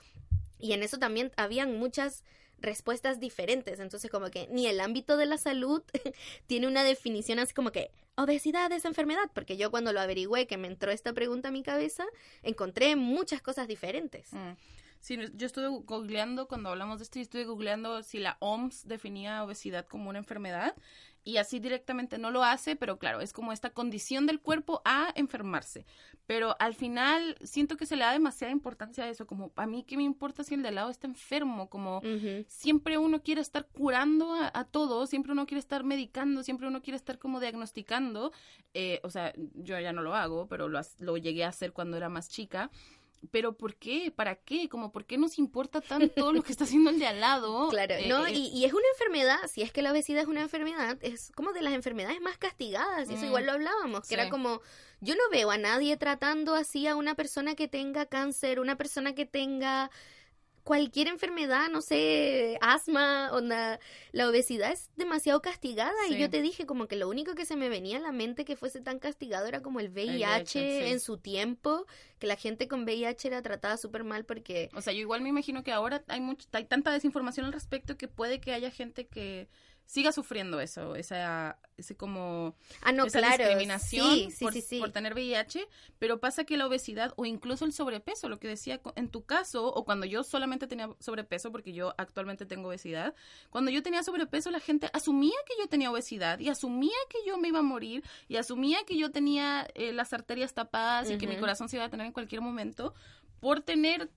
Y en eso también habían muchas respuestas diferentes. Entonces, como que ni el ámbito de la salud tiene una definición así como que obesidad es enfermedad, porque yo cuando lo averigüé, que me entró esta pregunta a mi cabeza, encontré muchas cosas diferentes. Mm. Sí, yo estuve googleando cuando hablamos de esto y estuve googleando si la OMS definía obesidad como una enfermedad y así directamente no lo hace, pero claro, es como esta condición del cuerpo a enfermarse. Pero al final siento que se le da demasiada importancia a eso, como a mí qué me importa si el de al lado está enfermo, como siempre uno quiere estar curando a, a todo, siempre uno quiere estar medicando, siempre uno quiere estar como diagnosticando. Eh, o sea, yo ya no lo hago, pero lo, lo llegué a hacer cuando era más chica. Pero ¿por qué? ¿Para qué? Como, ¿por qué nos importa tanto lo que está haciendo el de al lado? Claro, Eh, ¿no? eh, Y, y es una enfermedad, si es que la obesidad es una enfermedad, es como de las enfermedades más castigadas, y eso Mm, igual lo hablábamos, que sí. era como, yo no veo a nadie tratando así a una persona que tenga cáncer, una persona que tenga cualquier enfermedad, no sé, asma, onda, la obesidad es demasiado castigada y yo te dije como que lo único que se me venía a la mente que fuese tan castigado era como el VIH, VIH, sí. en su tiempo, que la gente con VIH era tratada súper mal porque... O sea, yo igual me imagino que ahora hay mucho, hay tanta desinformación al respecto que puede que haya gente que siga sufriendo eso, esa, ese como Ah, no, esa claro. discriminación sí, sí, por, sí, sí. por tener VIH, pero pasa que la obesidad o incluso el sobrepeso, lo que decía en tu caso, o cuando yo solamente tenía sobrepeso, porque yo actualmente tengo obesidad, cuando yo tenía sobrepeso la gente asumía que yo tenía obesidad y asumía que yo me iba a morir y asumía que yo tenía eh, las arterias tapadas y que mi corazón se iba a tener en cualquier momento por tener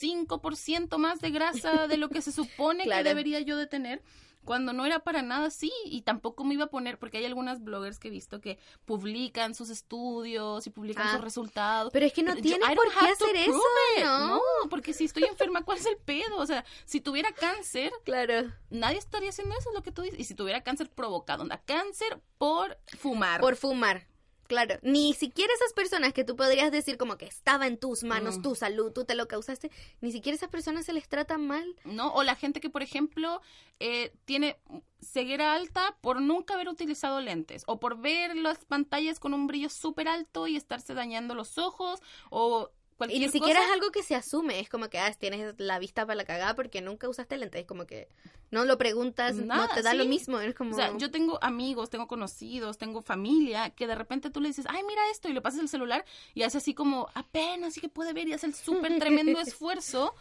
5% más de grasa de lo que se supone Claro. que debería yo de tener cuando no era para nada así y tampoco me iba a poner porque hay algunas bloggers que he visto que publican sus estudios y publican Ah, sus resultados Pero es que no I por qué hacer eso. ¿no? no porque si estoy enferma cuál es el pedo o sea si tuviera cáncer Claro. nadie estaría haciendo eso es lo que tú dices y si tuviera cáncer provocado onda cáncer por fumar Por fumar. Claro, ni siquiera esas personas que tú podrías decir como que estaba en tus manos Mm. tu salud, tú te lo causaste, ni siquiera esas personas se les trata mal. ¿no? O la gente que, por ejemplo, eh, tiene ceguera alta por nunca haber utilizado lentes o por ver las pantallas con un brillo súper alto y estarse dañando los ojos o cualquier Y ni siquiera cosa. es algo que se asume, es como que ah, tienes la vista para la cagada porque nunca usaste lentes, es como que no lo preguntas, no Nada, te da lo sí. mismo, es como... O sea, yo tengo amigos, tengo conocidos, tengo familia que de repente tú le dices, ay, mira esto, y le pasas el celular y hace así como apenas sí que puede ver y hace el súper tremendo esfuerzo.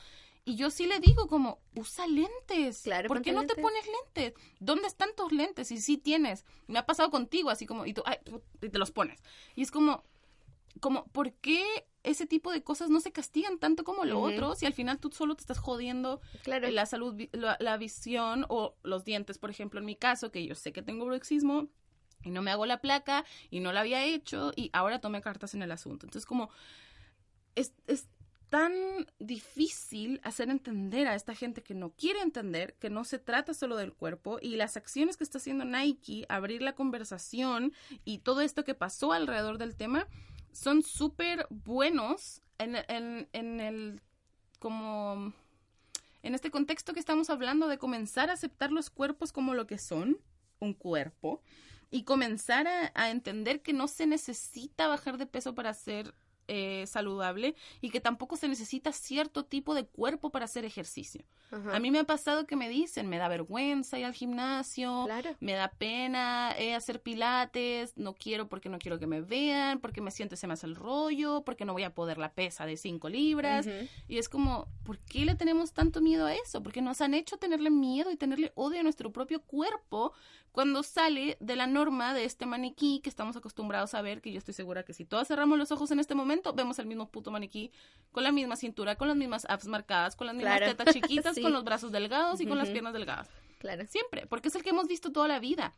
Y yo sí le digo como, usa lentes. Claro, ¿Por qué no te lentes. pones lentes? ¿Dónde están tus lentes? Y sí tienes. Me ha pasado contigo, así como, y tú, ay, y te los pones. Y es como, como, ¿por qué ese tipo de cosas no se castigan tanto como lo Ujú. otro? Si al final tú solo te estás jodiendo claro, la salud, la visión o los dientes, por ejemplo, en mi caso, que yo sé que tengo bruxismo y no me hago la placa y no la había hecho y ahora tomé cartas en el asunto. Entonces, como es, es tan difícil hacer entender a esta gente que no quiere entender que no se trata solo del cuerpo y las acciones que está haciendo Nike, abrir la conversación y todo esto que pasó alrededor del tema son súper buenos en, en, el como en este contexto que estamos hablando de comenzar a aceptar los cuerpos como lo que son, un cuerpo, y comenzar a, a entender que no se necesita bajar de peso para ser eh, saludable y que tampoco se necesita cierto tipo de cuerpo para hacer ejercicio. Ajá. A mí me ha pasado que me dicen, me da vergüenza ir al gimnasio, Claro. me da pena eh, hacer pilates, no quiero porque no quiero que me vean, porque me siento se me hace el rollo, porque no voy a poder la pesa de 5 libras. Y es como, ¿por qué le tenemos tanto miedo a eso? Porque nos han hecho tenerle miedo y tenerle odio a nuestro propio cuerpo cuando sale de la norma de este maniquí que estamos acostumbrados a ver, que yo estoy segura que si todos cerramos los ojos en este momento, vemos el mismo puto maniquí con la misma cintura, con las mismas abs marcadas, con las mismas Claro. tetas chiquitas, Sí. con los brazos delgados y con las piernas delgadas. Claro. Siempre, porque es el que hemos visto toda la vida.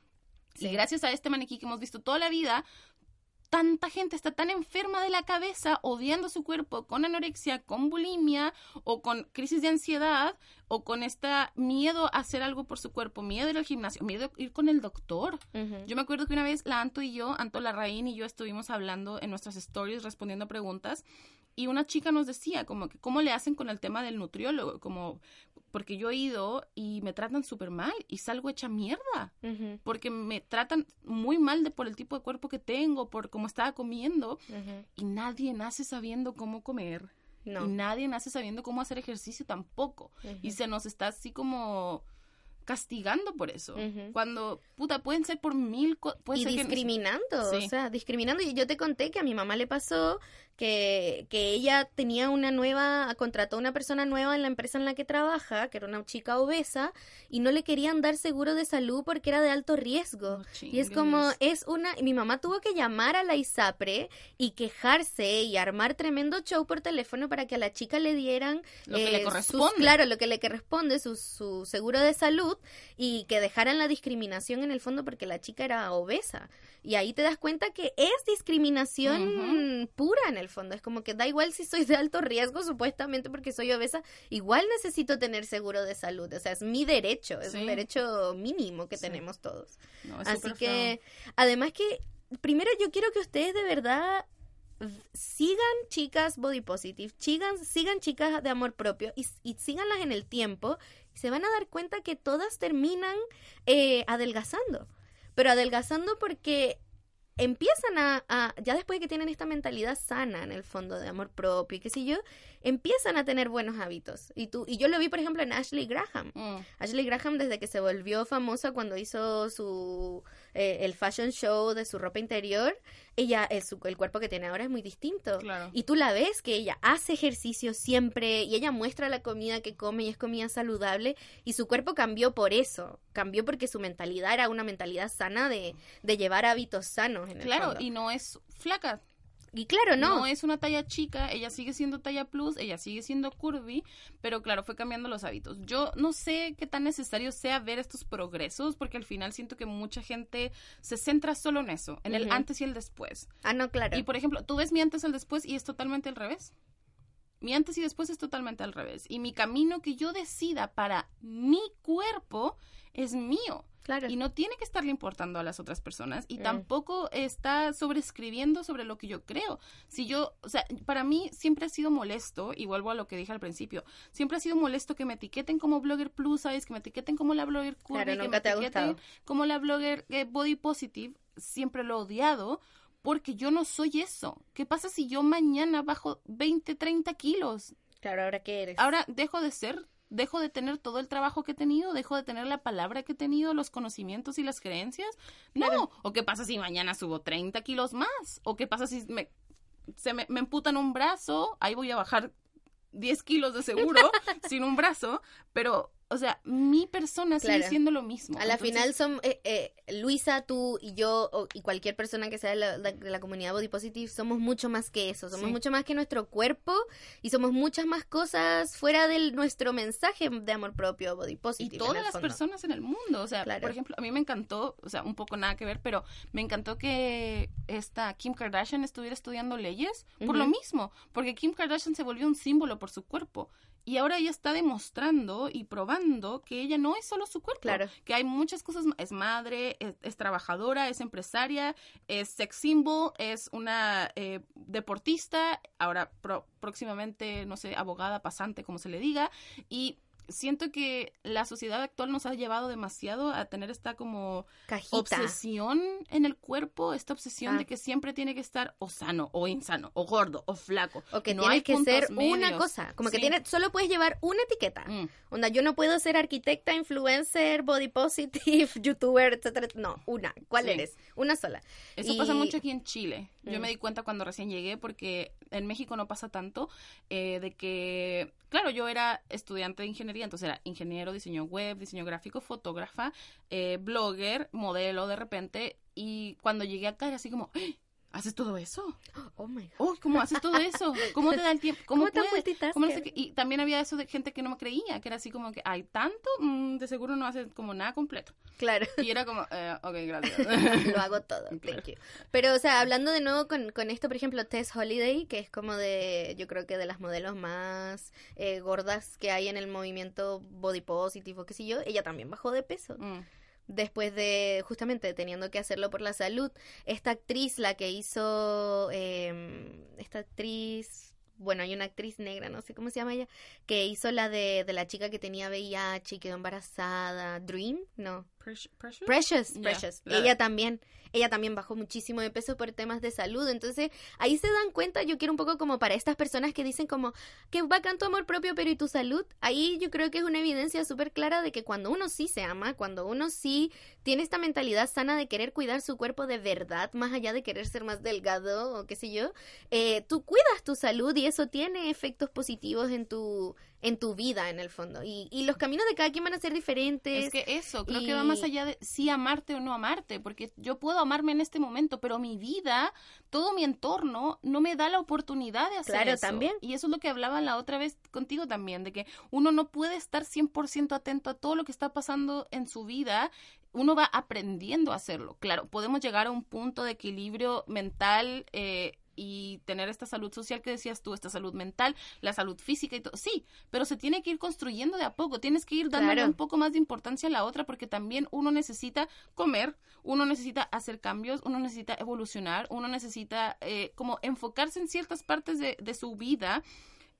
Sí. Y gracias a este maniquí que hemos visto toda la vida, tanta gente está tan enferma de la cabeza, odiando su cuerpo con anorexia, con bulimia o con crisis de ansiedad o con este miedo a hacer algo por su cuerpo, miedo a ir al gimnasio, miedo a ir con el doctor. Yo me acuerdo que una vez la Anto y yo, Anto Larraín y yo estuvimos hablando en nuestras stories respondiendo preguntas y una chica nos decía como que cómo le hacen con el tema del nutriólogo, como porque yo he ido y me tratan súper mal y salgo hecha mierda porque me tratan muy mal de por el tipo de cuerpo que tengo, por cómo estaba comiendo y nadie nace sabiendo cómo comer No. y nadie nace sabiendo cómo hacer ejercicio tampoco y se nos está así como castigando por eso. Cuando, puta, pueden ser por mil cosas. y discriminando, Sí. o sea, discriminando. Y yo te conté que a mi mamá le pasó que, que ella tenía una nueva, contrató a una persona nueva en la empresa en la que trabaja, que era una chica obesa, y no le querían dar seguro de salud porque era de alto riesgo. y es como, es una, mi mamá tuvo que llamar a la ISAPRE y quejarse y armar tremendo show por teléfono para que a la chica le dieran Lo que le sus- corresponde. claro, lo que le corresponde, su, su seguro de salud y que dejaran la discriminación en el fondo porque la chica era obesa. Y ahí te das cuenta que es discriminación pura en el fondo. Es como que da igual si soy de alto riesgo, supuestamente porque soy obesa, igual necesito tener seguro de salud. O sea, es mi derecho, es Sí. un derecho mínimo que Sí. tenemos todos. No, es Así que, además que, primero yo quiero que ustedes de verdad sigan chicas body positive, sigan, sigan chicas de amor propio y, y síganlas en el tiempo y se van a dar cuenta que todas terminan eh, adelgazando. Pero adelgazando porque empiezan a, a- ya después de que tienen esta mentalidad sana en el fondo de amor propio y qué sé yo, empiezan a tener buenos hábitos. Y tú, y yo lo vi, por ejemplo, en Ashley Graham. Mm. Ashley Graham desde que se volvió famosa cuando hizo su eh, el fashion show de su ropa interior, ella el, su- el cuerpo que tiene ahora es muy distinto. Claro. Y tú la ves que ella hace ejercicio siempre y ella muestra la comida que come y es comida saludable y su cuerpo cambió por eso, cambió porque su mentalidad era una mentalidad sana de, de llevar hábitos sanos en el Claro, fondo. y no es flaca. Y claro, no. No es una talla chica, ella sigue siendo talla plus, ella sigue siendo curvy, pero claro, fue cambiando los hábitos. Yo no sé qué tan necesario sea ver estos progresos, porque al final siento que mucha gente se centra solo en eso, en el antes y el después. Ah, no, claro. Y por ejemplo, tú ves mi antes y el después y es totalmente al revés. Mi antes y después es totalmente al revés. Y mi camino que yo decida para mi cuerpo es mío. Claro. Y no tiene que estarle importando a las otras personas y Mm. tampoco está sobreescribiendo sobre lo que yo creo. Si yo, o sea, para mí siempre ha sido molesto, y vuelvo a lo que dije al principio, siempre ha sido molesto que me etiqueten como blogger plus size, que me etiqueten como la blogger curvy, Claro, que me te etiqueten como la blogger eh, body positive, siempre lo he odiado. Porque yo no soy eso. ¿Qué pasa si yo mañana bajo 20, 30 kilos? Claro, ahora qué eres. Ahora dejo de ser, dejo de tener todo el trabajo que he tenido, dejo de tener la palabra que he tenido, los conocimientos y las creencias. No. Claro. ¿O qué pasa si mañana subo 30 kilos más? ¿O qué pasa si me, se me, me emputan un brazo? Ahí voy a bajar 10 kilos de seguro sin un brazo. Pero, o sea, mi persona sigue siendo lo mismo. A la Entonces, final son eh, eh, Luisa, tú y yo o- y cualquier persona que sea de la, de la comunidad Body Positive somos mucho más que eso, somos Sí. mucho más que nuestro cuerpo y somos muchas más cosas fuera de nuestro mensaje de amor propio Body y Positive. en todas las fondo. personas en el mundo. O sea, Claro. por ejemplo, a mí me encantó, o sea, un poco nada que ver, pero me encantó que esta Kim Kardashian estuviera estudiando leyes por lo mismo, porque Kim Kardashian se volvió un símbolo por su cuerpo. Y ahora ella está demostrando y probando que ella no es solo su cuerpo, Claro. que hay muchas cosas, es madre, es, es trabajadora, es empresaria, es sex symbol, es una eh, deportista, ahora pro- próximamente, no sé, abogada, pasante, como se le diga, y siento que la sociedad actual nos ha llevado demasiado a tener esta como Cajita. obsesión en el cuerpo, esta obsesión Ah. de que siempre tiene que estar o sano, o insano, o gordo, o flaco. O que No tienes hay que ser una cosa, como que tienes, solo puedes llevar una etiqueta. Mm. Onda, yo no puedo ser arquitecta, influencer, body positive, youtuber, etcétera. No, una. ¿Cuál Sí. eres? Una sola. Eso Y- pasa mucho aquí en Chile. Yo Mm. me di cuenta cuando recién llegué porque en México no pasa tanto eh, de que, claro, yo era estudiante de ingeniería, entonces era ingeniero, diseño web, diseño gráfico, fotógrafa, eh, blogger, modelo de repente y cuando llegué acá era así como, "¡Ah! ¿Haces todo eso? Oh my God. Oh, ¿cómo haces todo eso? ¿Cómo te da el tiempo? ¿Cómo. ¿Cómo no sé qué? Y también había eso de gente que no me creía, que era así como que hay tanto, Mm, de seguro no haces como nada completo. Claro. Y era como, eh, ok, gracias. Lo hago todo, Claro. thank you. Pero, o sea, hablando de nuevo con, con esto, por ejemplo, Tess Holiday, que es como de, yo creo que de las modelos más eh, gordas que hay en el movimiento body positive o qué sé yo, ella también bajó de peso. Mm. Después de, justamente, teniendo que hacerlo por la salud. Esta actriz, la que hizo, eh, esta actriz, bueno, hay una actriz negra, no sé cómo se llama ella, que hizo la de, de la chica que tenía VIH y quedó embarazada. Dream, no. Precious- Precious? Ella también, ella también bajó muchísimo de peso por temas de salud. Entonces, ahí se dan cuenta, yo quiero un poco como para estas personas que dicen como, que bacán tu amor propio, pero ¿y tu salud? Ahí yo creo que es una evidencia súper clara de que cuando uno sí se ama, cuando uno sí tiene esta mentalidad sana de querer cuidar su cuerpo de verdad, más allá de querer ser más delgado o qué sé yo, eh, tú cuidas tu salud y eso tiene efectos positivos en tu en tu vida en el fondo y, y los caminos de cada quien van a ser diferentes Es que eso, creo y- que va más allá de sí amarte o no amarte, porque yo puedo amarme en este momento, pero mi vida, todo mi entorno, no me da la oportunidad de hacer Claro, eso. también. Y eso es lo que hablaba la otra vez contigo también, de que uno no puede estar 100% atento a todo lo que está pasando en su vida. Uno va aprendiendo a hacerlo. Claro, podemos llegar a un punto de equilibrio mental eh, y tener esta salud social que decías tú, esta salud mental, la salud física y todo. Sí, pero se tiene que ir construyendo de a poco. Tienes que ir dándole Claro. un poco más de importancia a la otra porque también uno necesita comer, uno necesita hacer cambios, uno necesita evolucionar, uno necesita eh, como enfocarse en ciertas partes de, de su vida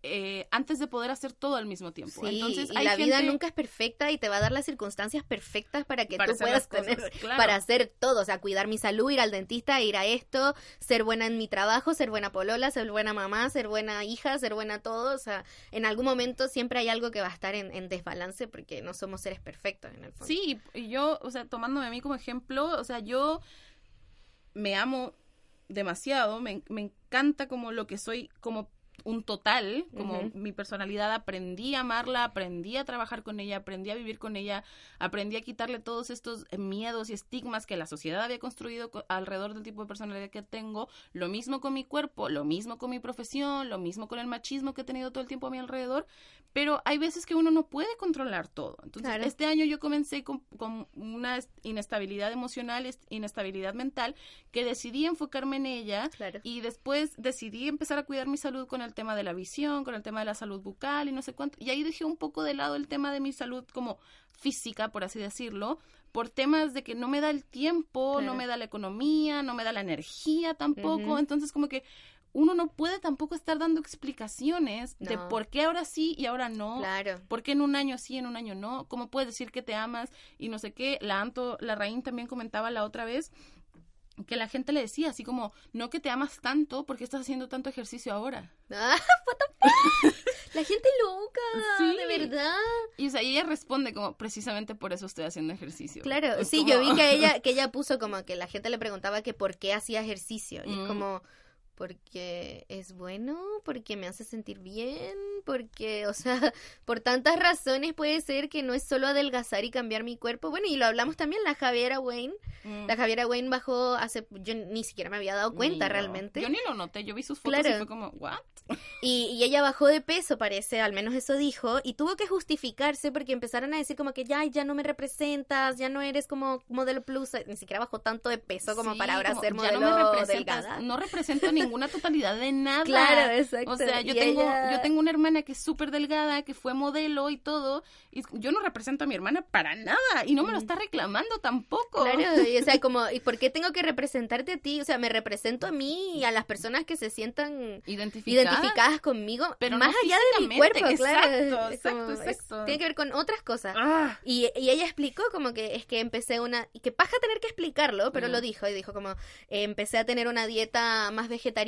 eh, antes de poder hacer todo al mismo tiempo. Sí, Entonces, y hay la vida nunca es perfecta y te va a dar las circunstancias perfectas para que Para tú puedas cosas, tener, claro. para hacer todo, o sea, cuidar mi salud, ir al dentista, ir a esto, ser buena en mi trabajo, ser buena polola, ser buena mamá, ser buena hija, ser buena todo, o sea, en algún momento siempre hay algo que va a estar en, en desbalance porque no somos seres perfectos en el fondo. Sí, y yo, o sea, tomándome a mí como ejemplo, o sea, yo me amo demasiado, me, me encanta como lo que soy como un total, como mi personalidad, aprendí a amarla, aprendí a trabajar con ella, aprendí a vivir con ella, aprendí a quitarle todos estos miedos y estigmas que la sociedad había construido co- alrededor del tipo de personalidad que tengo, lo mismo con mi cuerpo, lo mismo con mi profesión, lo mismo con el machismo que he tenido todo el tiempo a mi alrededor, pero hay veces que uno no puede controlar todo. Entonces, Claro. este año yo comencé con, con una est- inestabilidad emocional, est- inestabilidad mental, que decidí enfocarme en ella Claro. y después decidí empezar a cuidar mi salud con el tema de la visión, con el tema de la salud bucal y no sé cuánto. Y ahí dejé un poco de lado el tema de mi salud como física, por así decirlo, por temas de que no me da el tiempo, no me da la economía, no me da la energía tampoco. Entonces, como que uno no puede tampoco estar dando explicaciones de por qué ahora sí y ahora no. Claro. ¿Por qué en un año sí, en un año no? ¿Cómo puedes decir que te amas y no sé qué? La Anto, la Raín también comentaba la otra vez que la gente le decía así como, no que te amas tanto porque estás haciendo tanto ejercicio ahora. Ah, what the fuck? La gente loca, Sí. de verdad. Y o sea, y ella responde como, precisamente por eso estoy haciendo ejercicio. Claro, Es sí, como- yo vi que ella, que ella puso como que la gente le preguntaba que por qué hacía ejercicio. Y es Mm. como, porque es bueno, porque me hace sentir bien, porque, o sea, por tantas razones puede ser que no es solo adelgazar y cambiar mi cuerpo. Bueno, y lo hablamos también, la Javiera Wayne. Mm. La Javiera Wayne bajó hace, yo ni siquiera me había dado cuenta Ni realmente. Yo ni lo noté, yo vi sus fotos y fue como, ¿what? Y, y ella bajó de peso, parece, al menos eso dijo, y tuvo que justificarse porque empezaron a decir como que ya, ya no me representas, ya no eres como modelo plus, ni siquiera bajó tanto de peso como Sí, para ahora como, ser modelo no delgada. no represento ninguna totalidad de nada. Claro, exacto. O sea, yo Y tengo, ella- yo tengo una hermana que es súper delgada, que fue modelo y todo, y yo no represento a mi hermana para nada, y no me lo está reclamando tampoco. Claro, y, o sea, como, ¿y por qué tengo que representarte a ti? O sea, me represento a mí y a las personas que se sientan Identificada. identificadas conmigo, Pero más no allá de mi cuerpo, claro. exacto, como- exacto, es- exacto. tiene que ver con otras cosas. Ah, Y, y ella explicó como que es que empecé una, y que paja tener que explicarlo, pero Mm. lo dijo, y dijo como, eh, empecé a tener una dieta más vegetariana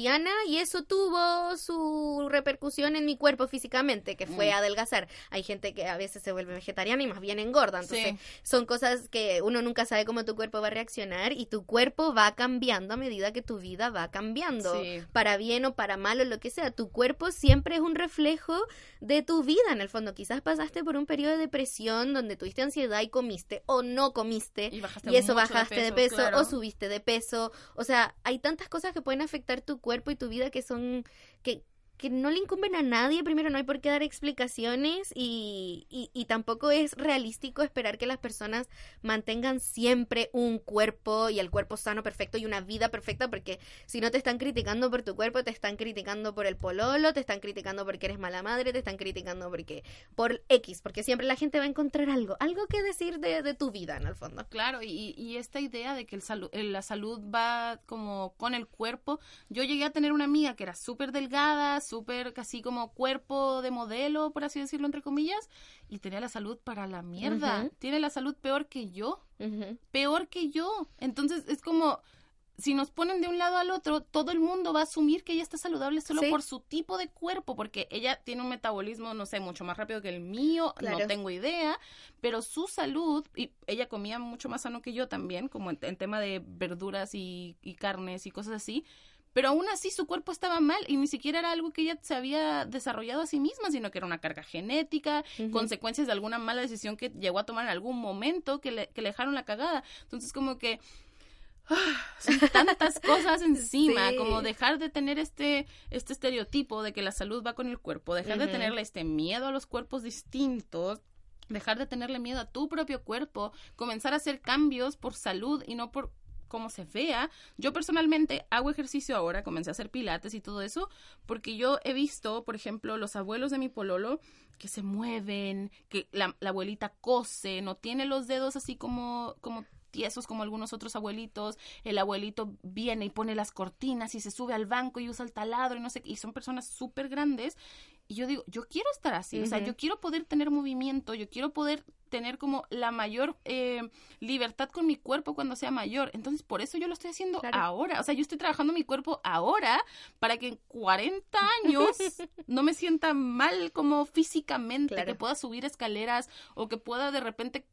y eso tuvo su repercusión en mi cuerpo físicamente, que fue Mm. adelgazar. Hay gente que a veces se vuelve vegetariana y más bien engorda, entonces Sí. son cosas que uno nunca sabe cómo tu cuerpo va a reaccionar y tu cuerpo va cambiando a medida que tu vida va cambiando, Sí. para bien o para mal o lo que sea. Tu cuerpo siempre es un reflejo de tu vida en el fondo. Quizás pasaste por un periodo de depresión donde tuviste ansiedad y comiste o no comiste y, eso bajaste de peso, claro. o subiste de peso. O sea, hay tantas cosas que pueden afectar tu cuerpo y tu vida que son que que no le incumben a nadie, primero no hay por qué dar explicaciones y, y, tampoco es realístico esperar que las personas mantengan siempre un cuerpo y el cuerpo sano, perfecto y una vida perfecta, porque si no te están criticando por tu cuerpo, te están criticando por el pololo, te están criticando porque eres mala madre, te están criticando porque por X, porque siempre la gente va a encontrar algo, algo que decir de, de tu vida en el fondo. Claro, y, y esta idea de que el salu- la salud va como con el cuerpo. Yo llegué a tener una amiga que era súper delgada, súper casi como cuerpo de modelo, por así decirlo, entre comillas, y tenía la salud para la mierda. Tiene la salud peor que yo, peor que yo. Entonces es como... Si nos ponen de un lado al otro, todo el mundo va a asumir que ella está saludable solo Sí. por su tipo de cuerpo, porque ella tiene un metabolismo, no sé, mucho más rápido que el mío, Claro. no tengo idea, pero su salud, y ella comía mucho más sano que yo también, como en, en tema de verduras y, y carnes y cosas así, pero aún así su cuerpo estaba mal y ni siquiera era algo que ella se había desarrollado a sí misma, sino que era una carga genética, consecuencias de alguna mala decisión que llegó a tomar en algún momento que le, que le dejaron la cagada. Entonces como que... ah, Son tantas cosas encima, Sí. como dejar de tener este, este estereotipo de que la salud va con el cuerpo, dejar de tenerle este miedo a los cuerpos distintos, dejar de tenerle miedo a tu propio cuerpo, comenzar a hacer cambios por salud y no por cómo se vea. Yo personalmente hago ejercicio ahora, comencé a hacer pilates y todo eso, porque yo he visto, por ejemplo, los abuelos de mi pololo que se mueven, que la, la abuelita cose, no tiene los dedos así como, como tiesos como algunos otros abuelitos, el abuelito viene y pone las cortinas y se sube al banco y usa el taladro y no sé qué, y son personas súper grandes y yo digo, yo quiero estar así, o sea, yo quiero poder tener movimiento, yo quiero poder tener como la mayor eh, libertad con mi cuerpo cuando sea mayor. Entonces, por eso yo lo estoy haciendo Claro. ahora. O sea, yo estoy trabajando mi cuerpo ahora para que en 40 años no me sienta mal como físicamente, Claro. que pueda subir escaleras o que pueda de repente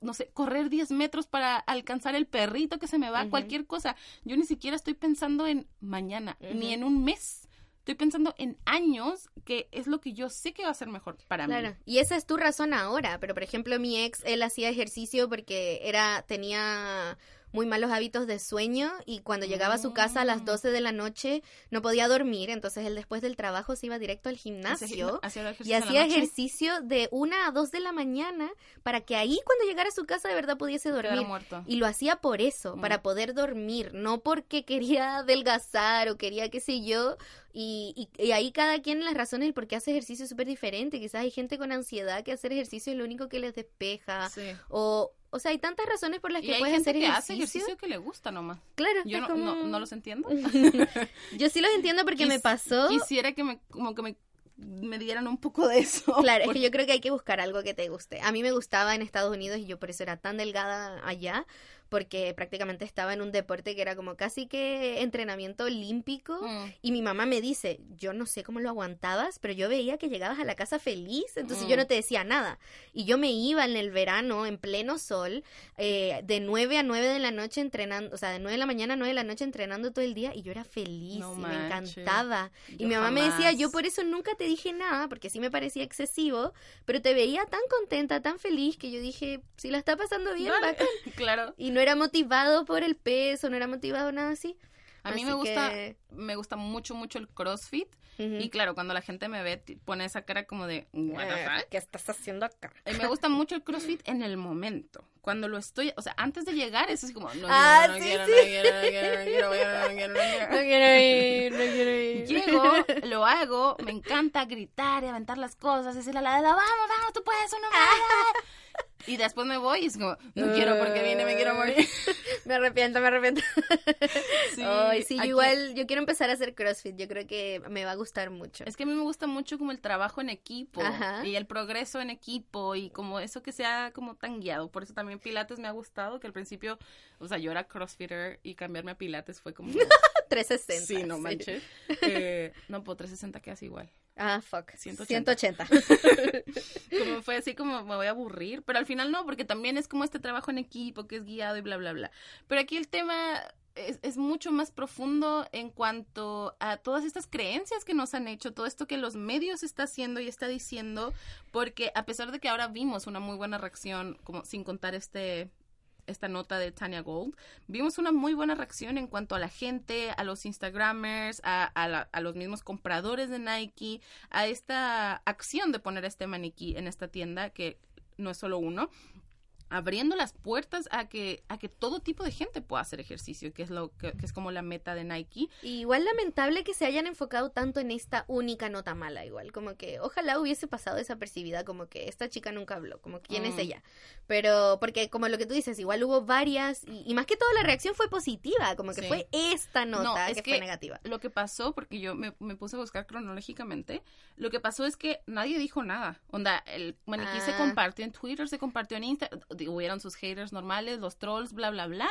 no sé, correr 10 metros para alcanzar el perrito que se me va, cualquier cosa. Yo ni siquiera estoy pensando en mañana, ni en un mes. Estoy pensando en años, que es lo que yo sé que va a ser mejor para Claro, mí. y esa es tu razón ahora, pero por ejemplo mi ex, él hacía ejercicio porque era, tenía muy malos hábitos de sueño y cuando llegaba a su casa a las Mm. 12 de la noche no podía dormir, entonces él después del trabajo se iba directo al gimnasio hacía y hacía ejercicio de una a 2 de la mañana para que ahí cuando llegara a su casa de verdad pudiese dormir. muerto. Y lo hacía por eso, Mm. para poder dormir, no porque quería adelgazar o quería qué sé yo. Y, y, y ahí cada quien las razones del por qué hace ejercicio es súper diferente. Quizás hay gente con ansiedad que hacer ejercicio es lo único que les despeja. Sí. O, o sea, hay tantas razones por las Y que hay puedes gente hacer que ejercicio. hace ejercicio que le gusta nomás. Claro, Yo no, como- no, no los entiendo. Yo sí los entiendo porque me pasó. Quisiera que me, como que me, me dieran un poco de eso. Claro, es que yo creo que hay que buscar algo que te guste. A mí me gustaba en Estados Unidos y yo por eso era tan delgada allá, porque prácticamente estaba en un deporte que era como casi que entrenamiento olímpico. Mm. Y mi mamá me dice, yo no sé cómo lo aguantabas, pero yo veía que llegabas a la casa feliz, entonces yo Mm. no te decía nada. Y yo me iba en el verano, en pleno sol, eh, de 9 a 9 de la noche entrenando, o sea, de 9 de la mañana a 9 de la noche entrenando todo el día y yo era feliz No y me encantaba. Y mi mamá me decía, yo por eso nunca te dije nada, porque sí me parecía excesivo, pero te veía tan contenta, tan feliz, que yo dije, si la está pasando bien, bacán. Claro. Y no era motivado por el peso, no era motivado nada así. A mí Así me gusta, que- me gusta mucho, mucho el CrossFit. Ujú. Y claro, cuando la gente me ve, pone esa cara como de, "What the Eh, fuck?". ¿Qué estás haciendo acá? Y me gusta mucho el CrossFit en el momento. Cuando lo estoy, o sea, antes de llegar, es así como, no Ah, quiero, no sí, quiero, sí. no quiero, no quiero, no quiero, no quiero, no quiero, no quiero. No quiero ir, no quiero ir. Llego, lo hago, me encanta gritar y aventar las cosas, decirle a la de la, vamos, vamos, tú puedes, uno más. Y después me voy y es como, no quiero porque vine, me quiero morir. Me arrepiento, me arrepiento. Sí, sí, yo igual, yo quiero empezar a hacer CrossFit. Yo creo que me va a gustar mucho. Es que a mí me gusta mucho como el trabajo en equipo Ajá. y el progreso en equipo y como eso que sea como tan guiado. Por eso también Pilates me ha gustado, que al principio, o sea, yo era crossfitter y cambiarme a Pilates fue como... 360. sí, no manches. Eh, no, pues 360 quedas igual. Ah, fuck. 180. 180. Como fue así como me voy a aburrir, pero al final no, porque también es como este trabajo en equipo que es guiado y bla, bla, bla. Pero aquí el tema es, es mucho más profundo en cuanto a todas estas creencias que nos han hecho, todo esto que los medios está haciendo y está diciendo, porque a pesar de que ahora vimos una muy buena reacción, como sin contar este esta nota de Tanya Gold, vimos una muy buena reacción en cuanto a la gente, a los Instagramers, a, a la- a los mismos compradores de Nike, a esta acción de poner este maniquí en esta tienda, que no es solo uno, abriendo las puertas a que, a que todo tipo de gente pueda hacer ejercicio, que es lo que, que es como la meta de Nike. Y igual lamentable que se hayan enfocado tanto en esta única nota mala, igual, como que ojalá hubiese pasado desapercibida, como que esta chica nunca habló, como quién es Mm. ella. Pero, porque como lo que tú dices, igual hubo varias, y, y más que todo la reacción fue positiva, como que Sí. fue esta nota No, que, es fue negativa. Lo que pasó, porque yo me, me puse a buscar cronológicamente, lo que pasó es que nadie dijo nada. Onda, el maniquí se Ah. compartió en Twitter, se compartió en Instagram, hubieron sus haters normales, los trolls, bla, bla, bla.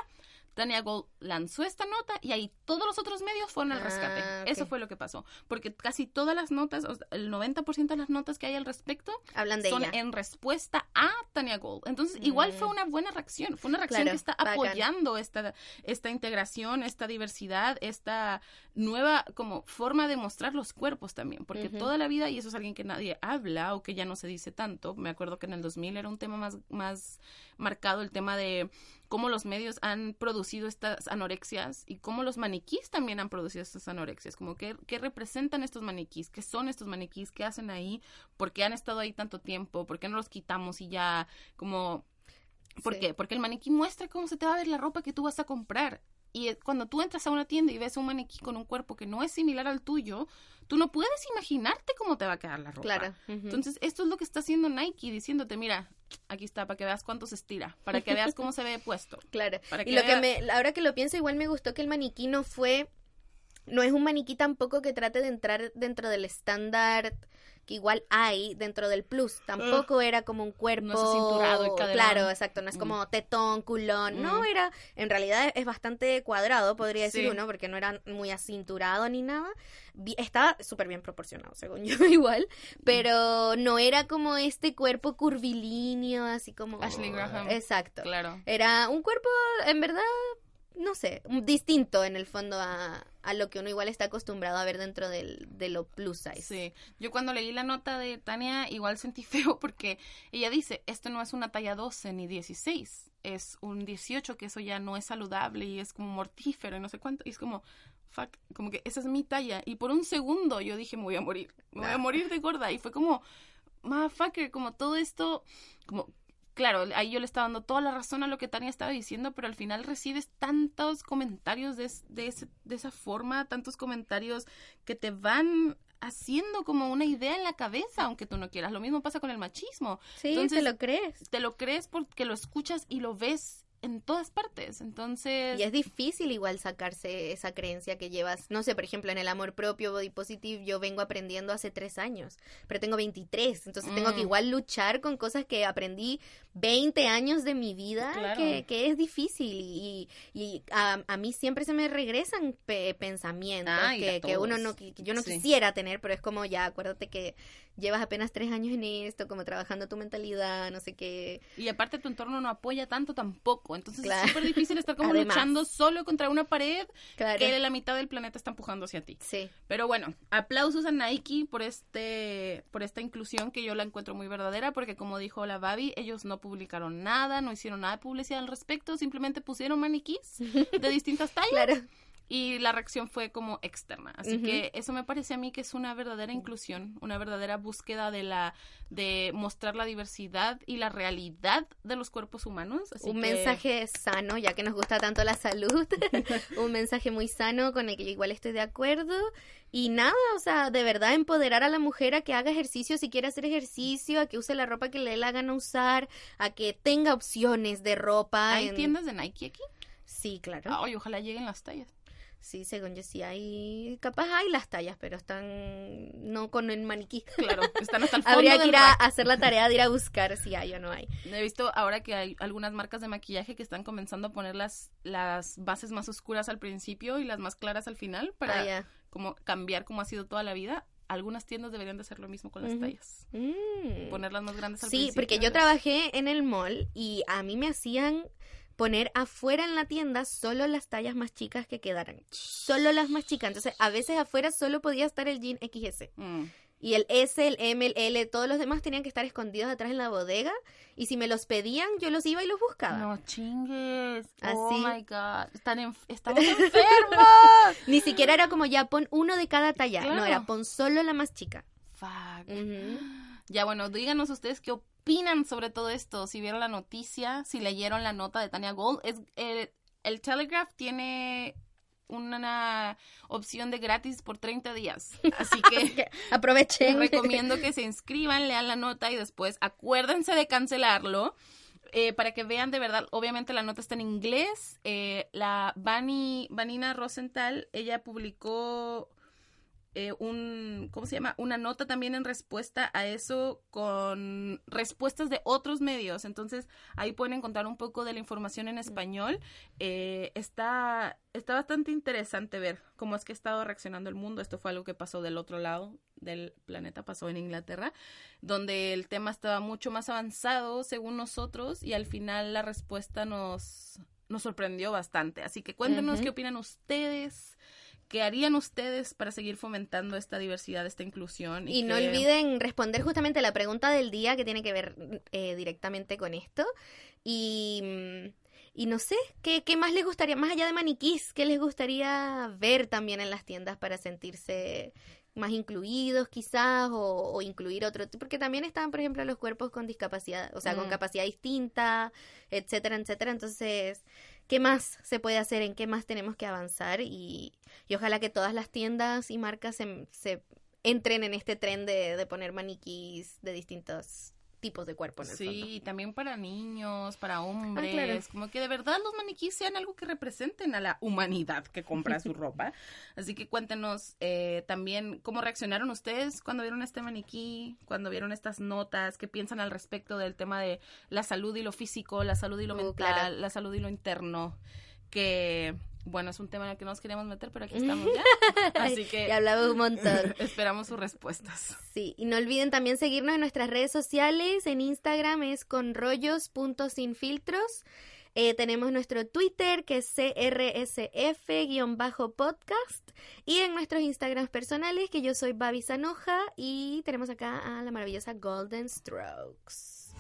Tania Gold lanzó esta nota y ahí todos los otros medios fueron al rescate. Ah, ok. Eso fue lo que pasó. Porque casi todas las notas, el 90% de las notas que hay al respecto Hablan de son ella. en respuesta a Tania Gold. Entonces, igual Mm. fue una buena reacción. Fue una reacción Claro, que está bacán. apoyando esta, esta integración, esta diversidad, esta nueva como forma de mostrar los cuerpos también. Porque toda la vida, y eso es alguien que nadie habla o que ya no se dice tanto, me acuerdo que en el 2000 era un tema más, más marcado, el tema de cómo los medios han producido estas anorexias y cómo los maniquís también han producido estas anorexias, como qué, qué representan estos maniquís, qué son estos maniquís, qué hacen ahí, por qué han estado ahí tanto tiempo, por qué no los quitamos y ya como... ¿Por Sí. qué? Porque el maniquí muestra cómo se te va a ver la ropa que tú vas a comprar. Y cuando tú entras a una tienda y ves un maniquí con un cuerpo que no es similar al tuyo, tú no puedes imaginarte cómo te va a quedar la ropa. Claro. Entonces, esto es lo que está haciendo Nike, diciéndote, mira, aquí está, para que veas cuánto se estira, para que veas cómo se ve puesto. Claro. Para Y lo que me, ahora que lo pienso, igual me gustó que el maniquí no fue, no es un maniquí tampoco que trate de entrar dentro del estándar que igual hay dentro del plus. Tampoco era como un cuerpo. No y. Claro, exacto. No es Mm. como tetón, culón. No, Mm. era, en realidad es bastante cuadrado, podría decir Sí. uno, porque no era muy acinturado ni nada. Estaba súper bien proporcionado, según yo, igual. Pero no era como este cuerpo curvilíneo, así como. Ashley Graham. Exacto. Claro. Era un cuerpo, en verdad, no sé, distinto en el fondo a, a lo que uno igual está acostumbrado a ver dentro del, de lo plus size. Sí, yo cuando leí la nota de Tania igual sentí feo porque ella dice, esto no es una talla 12 ni 16, es un 18 que eso ya no es saludable y es como mortífero y no sé cuánto, y es como, fuck, como que esa es mi talla. Y por un segundo yo dije, me voy a morir, me voy a morir de gorda y fue como, motherfucker, como todo esto, como... Claro, ahí yo le estaba dando toda la razón a lo que Tania estaba diciendo, pero al final recibes tantos comentarios de, de, ese- de esa forma, tantos comentarios que te van haciendo como una idea en la cabeza, aunque tú no quieras. Lo mismo pasa con el machismo. Sí, Entonces, te lo crees. Te lo crees porque lo escuchas y lo ves en todas partes. Entonces... Y es difícil igual sacarse esa creencia que llevas. No sé, por ejemplo, en el amor propio, body positive, yo vengo aprendiendo hace tres años, pero tengo 23. Entonces tengo que Mm. igual luchar con cosas que aprendí 20 años de mi vida, Claro. que, que es difícil. Y, y a, a mí siempre se me regresan pe- pensamientos que, que uno no, que yo no Sí. quisiera tener, pero es como ya, acuérdate que llevas apenas tres años en esto, como trabajando tu mentalidad, no sé qué. Y aparte tu entorno no apoya tanto tampoco. Entonces Claro. es súper difícil estar como Además. luchando solo contra una pared Claro. que la mitad del planeta está empujando hacia ti. Sí. Pero bueno, aplausos a Nike por este por esta inclusión que yo la encuentro muy verdadera porque como dijo la Babi, ellos no publicaron nada, no hicieron nada de publicidad al respecto, simplemente pusieron maniquís de distintas tallas Claro. Y la reacción fue como externa. Así que eso me parece a mí que es una verdadera inclusión, una verdadera búsqueda de la de mostrar la diversidad y la realidad de los cuerpos humanos. Así un que- mensaje sano, ya que nos gusta tanto la salud, un mensaje muy sano con el que yo igual estoy de acuerdo. Y nada, o sea, de verdad empoderar a la mujer a que haga ejercicio si quiere hacer ejercicio, a que use la ropa que le dé la gana usar, a que tenga opciones de ropa. ¿Hay en- tiendas de Nike aquí? Sí, claro. Ay, ojalá lleguen las tallas. Sí, según yo sí hay, capaz hay las tallas, pero están no con el maniquí. Claro, están hasta el fondo Habría que ir a rack. hacer la tarea de ir a buscar si hay o no hay. He visto ahora que hay algunas marcas de maquillaje que están comenzando a poner las, las bases más oscuras al principio y las más claras al final para Ah, como cambiar como ha sido toda la vida. Algunas tiendas deberían de hacer lo mismo con las tallas. Mm. Ponerlas más grandes al Sí, principio. porque yo trabajé en el mall y a mí me hacían poner afuera en la tienda solo las tallas más chicas que quedaran. Solo las más chicas. Entonces, a veces afuera solo podía estar el jean XS. Mm. Y el S, el M, el L, todos los demás tenían que estar escondidos atrás en la bodega. Y si me los pedían, yo los iba y los buscaba. No chingues. Oh Así. my god. Están estamos enfermos. Ni siquiera era como ya pon uno de cada talla. No, era pon solo la más chica. Fuck. Ya bueno, díganos ustedes qué opinan sobre todo esto, si vieron la noticia, si leyeron la nota de Tania Gold. Es, el, el Telegraph tiene una opción de gratis por 30 días, así que Aprovechen. les recomiendo que se inscriban, lean la nota y después acuérdense de cancelarlo. eh, para que vean de verdad, obviamente la nota está en inglés. eh, la Vani, Vanina Rosenthal, ella publicó eh, un, ¿cómo se llama? Una nota también en respuesta a eso con respuestas de otros medios. Entonces ahí pueden encontrar un poco de la información en español. Eh, está, está bastante interesante ver cómo es que ha estado reaccionando el mundo. Esto fue algo que pasó del otro lado del planeta, pasó en Inglaterra, donde el tema estaba mucho más avanzado según nosotros y al final la respuesta nos, nos sorprendió bastante. Así que cuéntenos qué opinan ustedes. ¿Qué harían ustedes para seguir fomentando esta diversidad, esta inclusión? Y no que- olviden responder justamente la pregunta del día que tiene que ver eh, directamente con esto. Y, mm, y no sé, ¿qué, ¿qué más les gustaría, más allá de maniquís, qué les gustaría ver también en las tiendas para sentirse más incluidos quizás o, o incluir otro? Porque también están, por ejemplo, los cuerpos con discapacidad, o sea, con Mm. capacidad distinta, etcétera, etcétera. Entonces, ¿qué más se puede hacer? ¿En qué más tenemos que avanzar? Y, y ojalá que todas las tiendas y marcas se, se entren en este tren de, de poner maniquís de distintos tipos de cuerpo en el Sí, fondo. y también para niños, para hombres, claro. como que de verdad los maniquíes sean algo que representen a la humanidad que compra su ropa. Así que cuéntenos eh, también cómo reaccionaron ustedes cuando vieron este maniquí, cuando vieron estas notas, qué piensan al respecto del tema de la salud y lo físico, la salud y lo Uh, mental, claro. la salud y lo interno, que bueno, es un tema en el que no nos queríamos meter, pero aquí estamos ya. Así que Ya hablaba un montón. esperamos sus respuestas. Sí, y no olviden también seguirnos en nuestras redes sociales. En Instagram es con rollos.sinfiltros. Eh, tenemos nuestro Twitter que es CRSF-podcast. Y en nuestros Instagrams personales que yo soy Babi Sanoja. Y tenemos acá a la maravillosa Golden Strokes.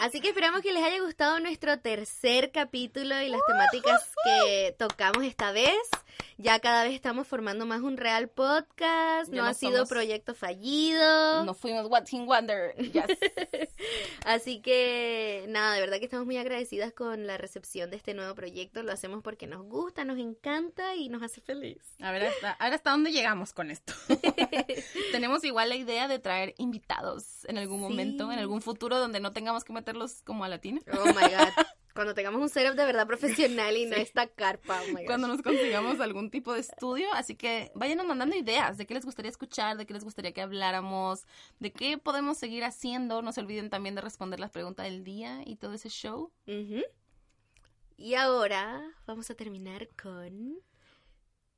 Así que esperamos que les haya gustado nuestro tercer capítulo y las temáticas que tocamos esta vez. Ya cada vez estamos formando más un real podcast. Ya no no ha sido proyecto fallido. Nos fuimos Watching Wonder. Yes. Así que nada, de verdad que estamos muy agradecidas con la recepción de este nuevo proyecto. Lo hacemos porque nos gusta, nos encanta y nos hace feliz. A ver, hasta, a ver hasta dónde llegamos con esto. Tenemos igual la idea de traer invitados en algún Sí. momento, en algún futuro donde no tengamos que meterlos como a latina. Oh my god. Cuando tengamos un setup de verdad profesional y no esta carpa. Oh my. Cuando nos consigamos algún tipo de estudio. Así que váyanos mandando ideas de qué les gustaría escuchar, de qué les gustaría que habláramos, de qué podemos seguir haciendo. No se olviden también de responder las preguntas del día y todo ese show. Y ahora vamos a terminar con.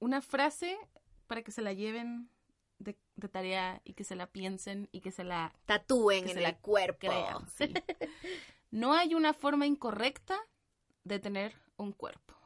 Una frase para que se la lleven de, de tarea y que se la piensen y que se la Tatúen Que en se el la cuerpo. crean. sí. No hay una forma incorrecta de tener un cuerpo.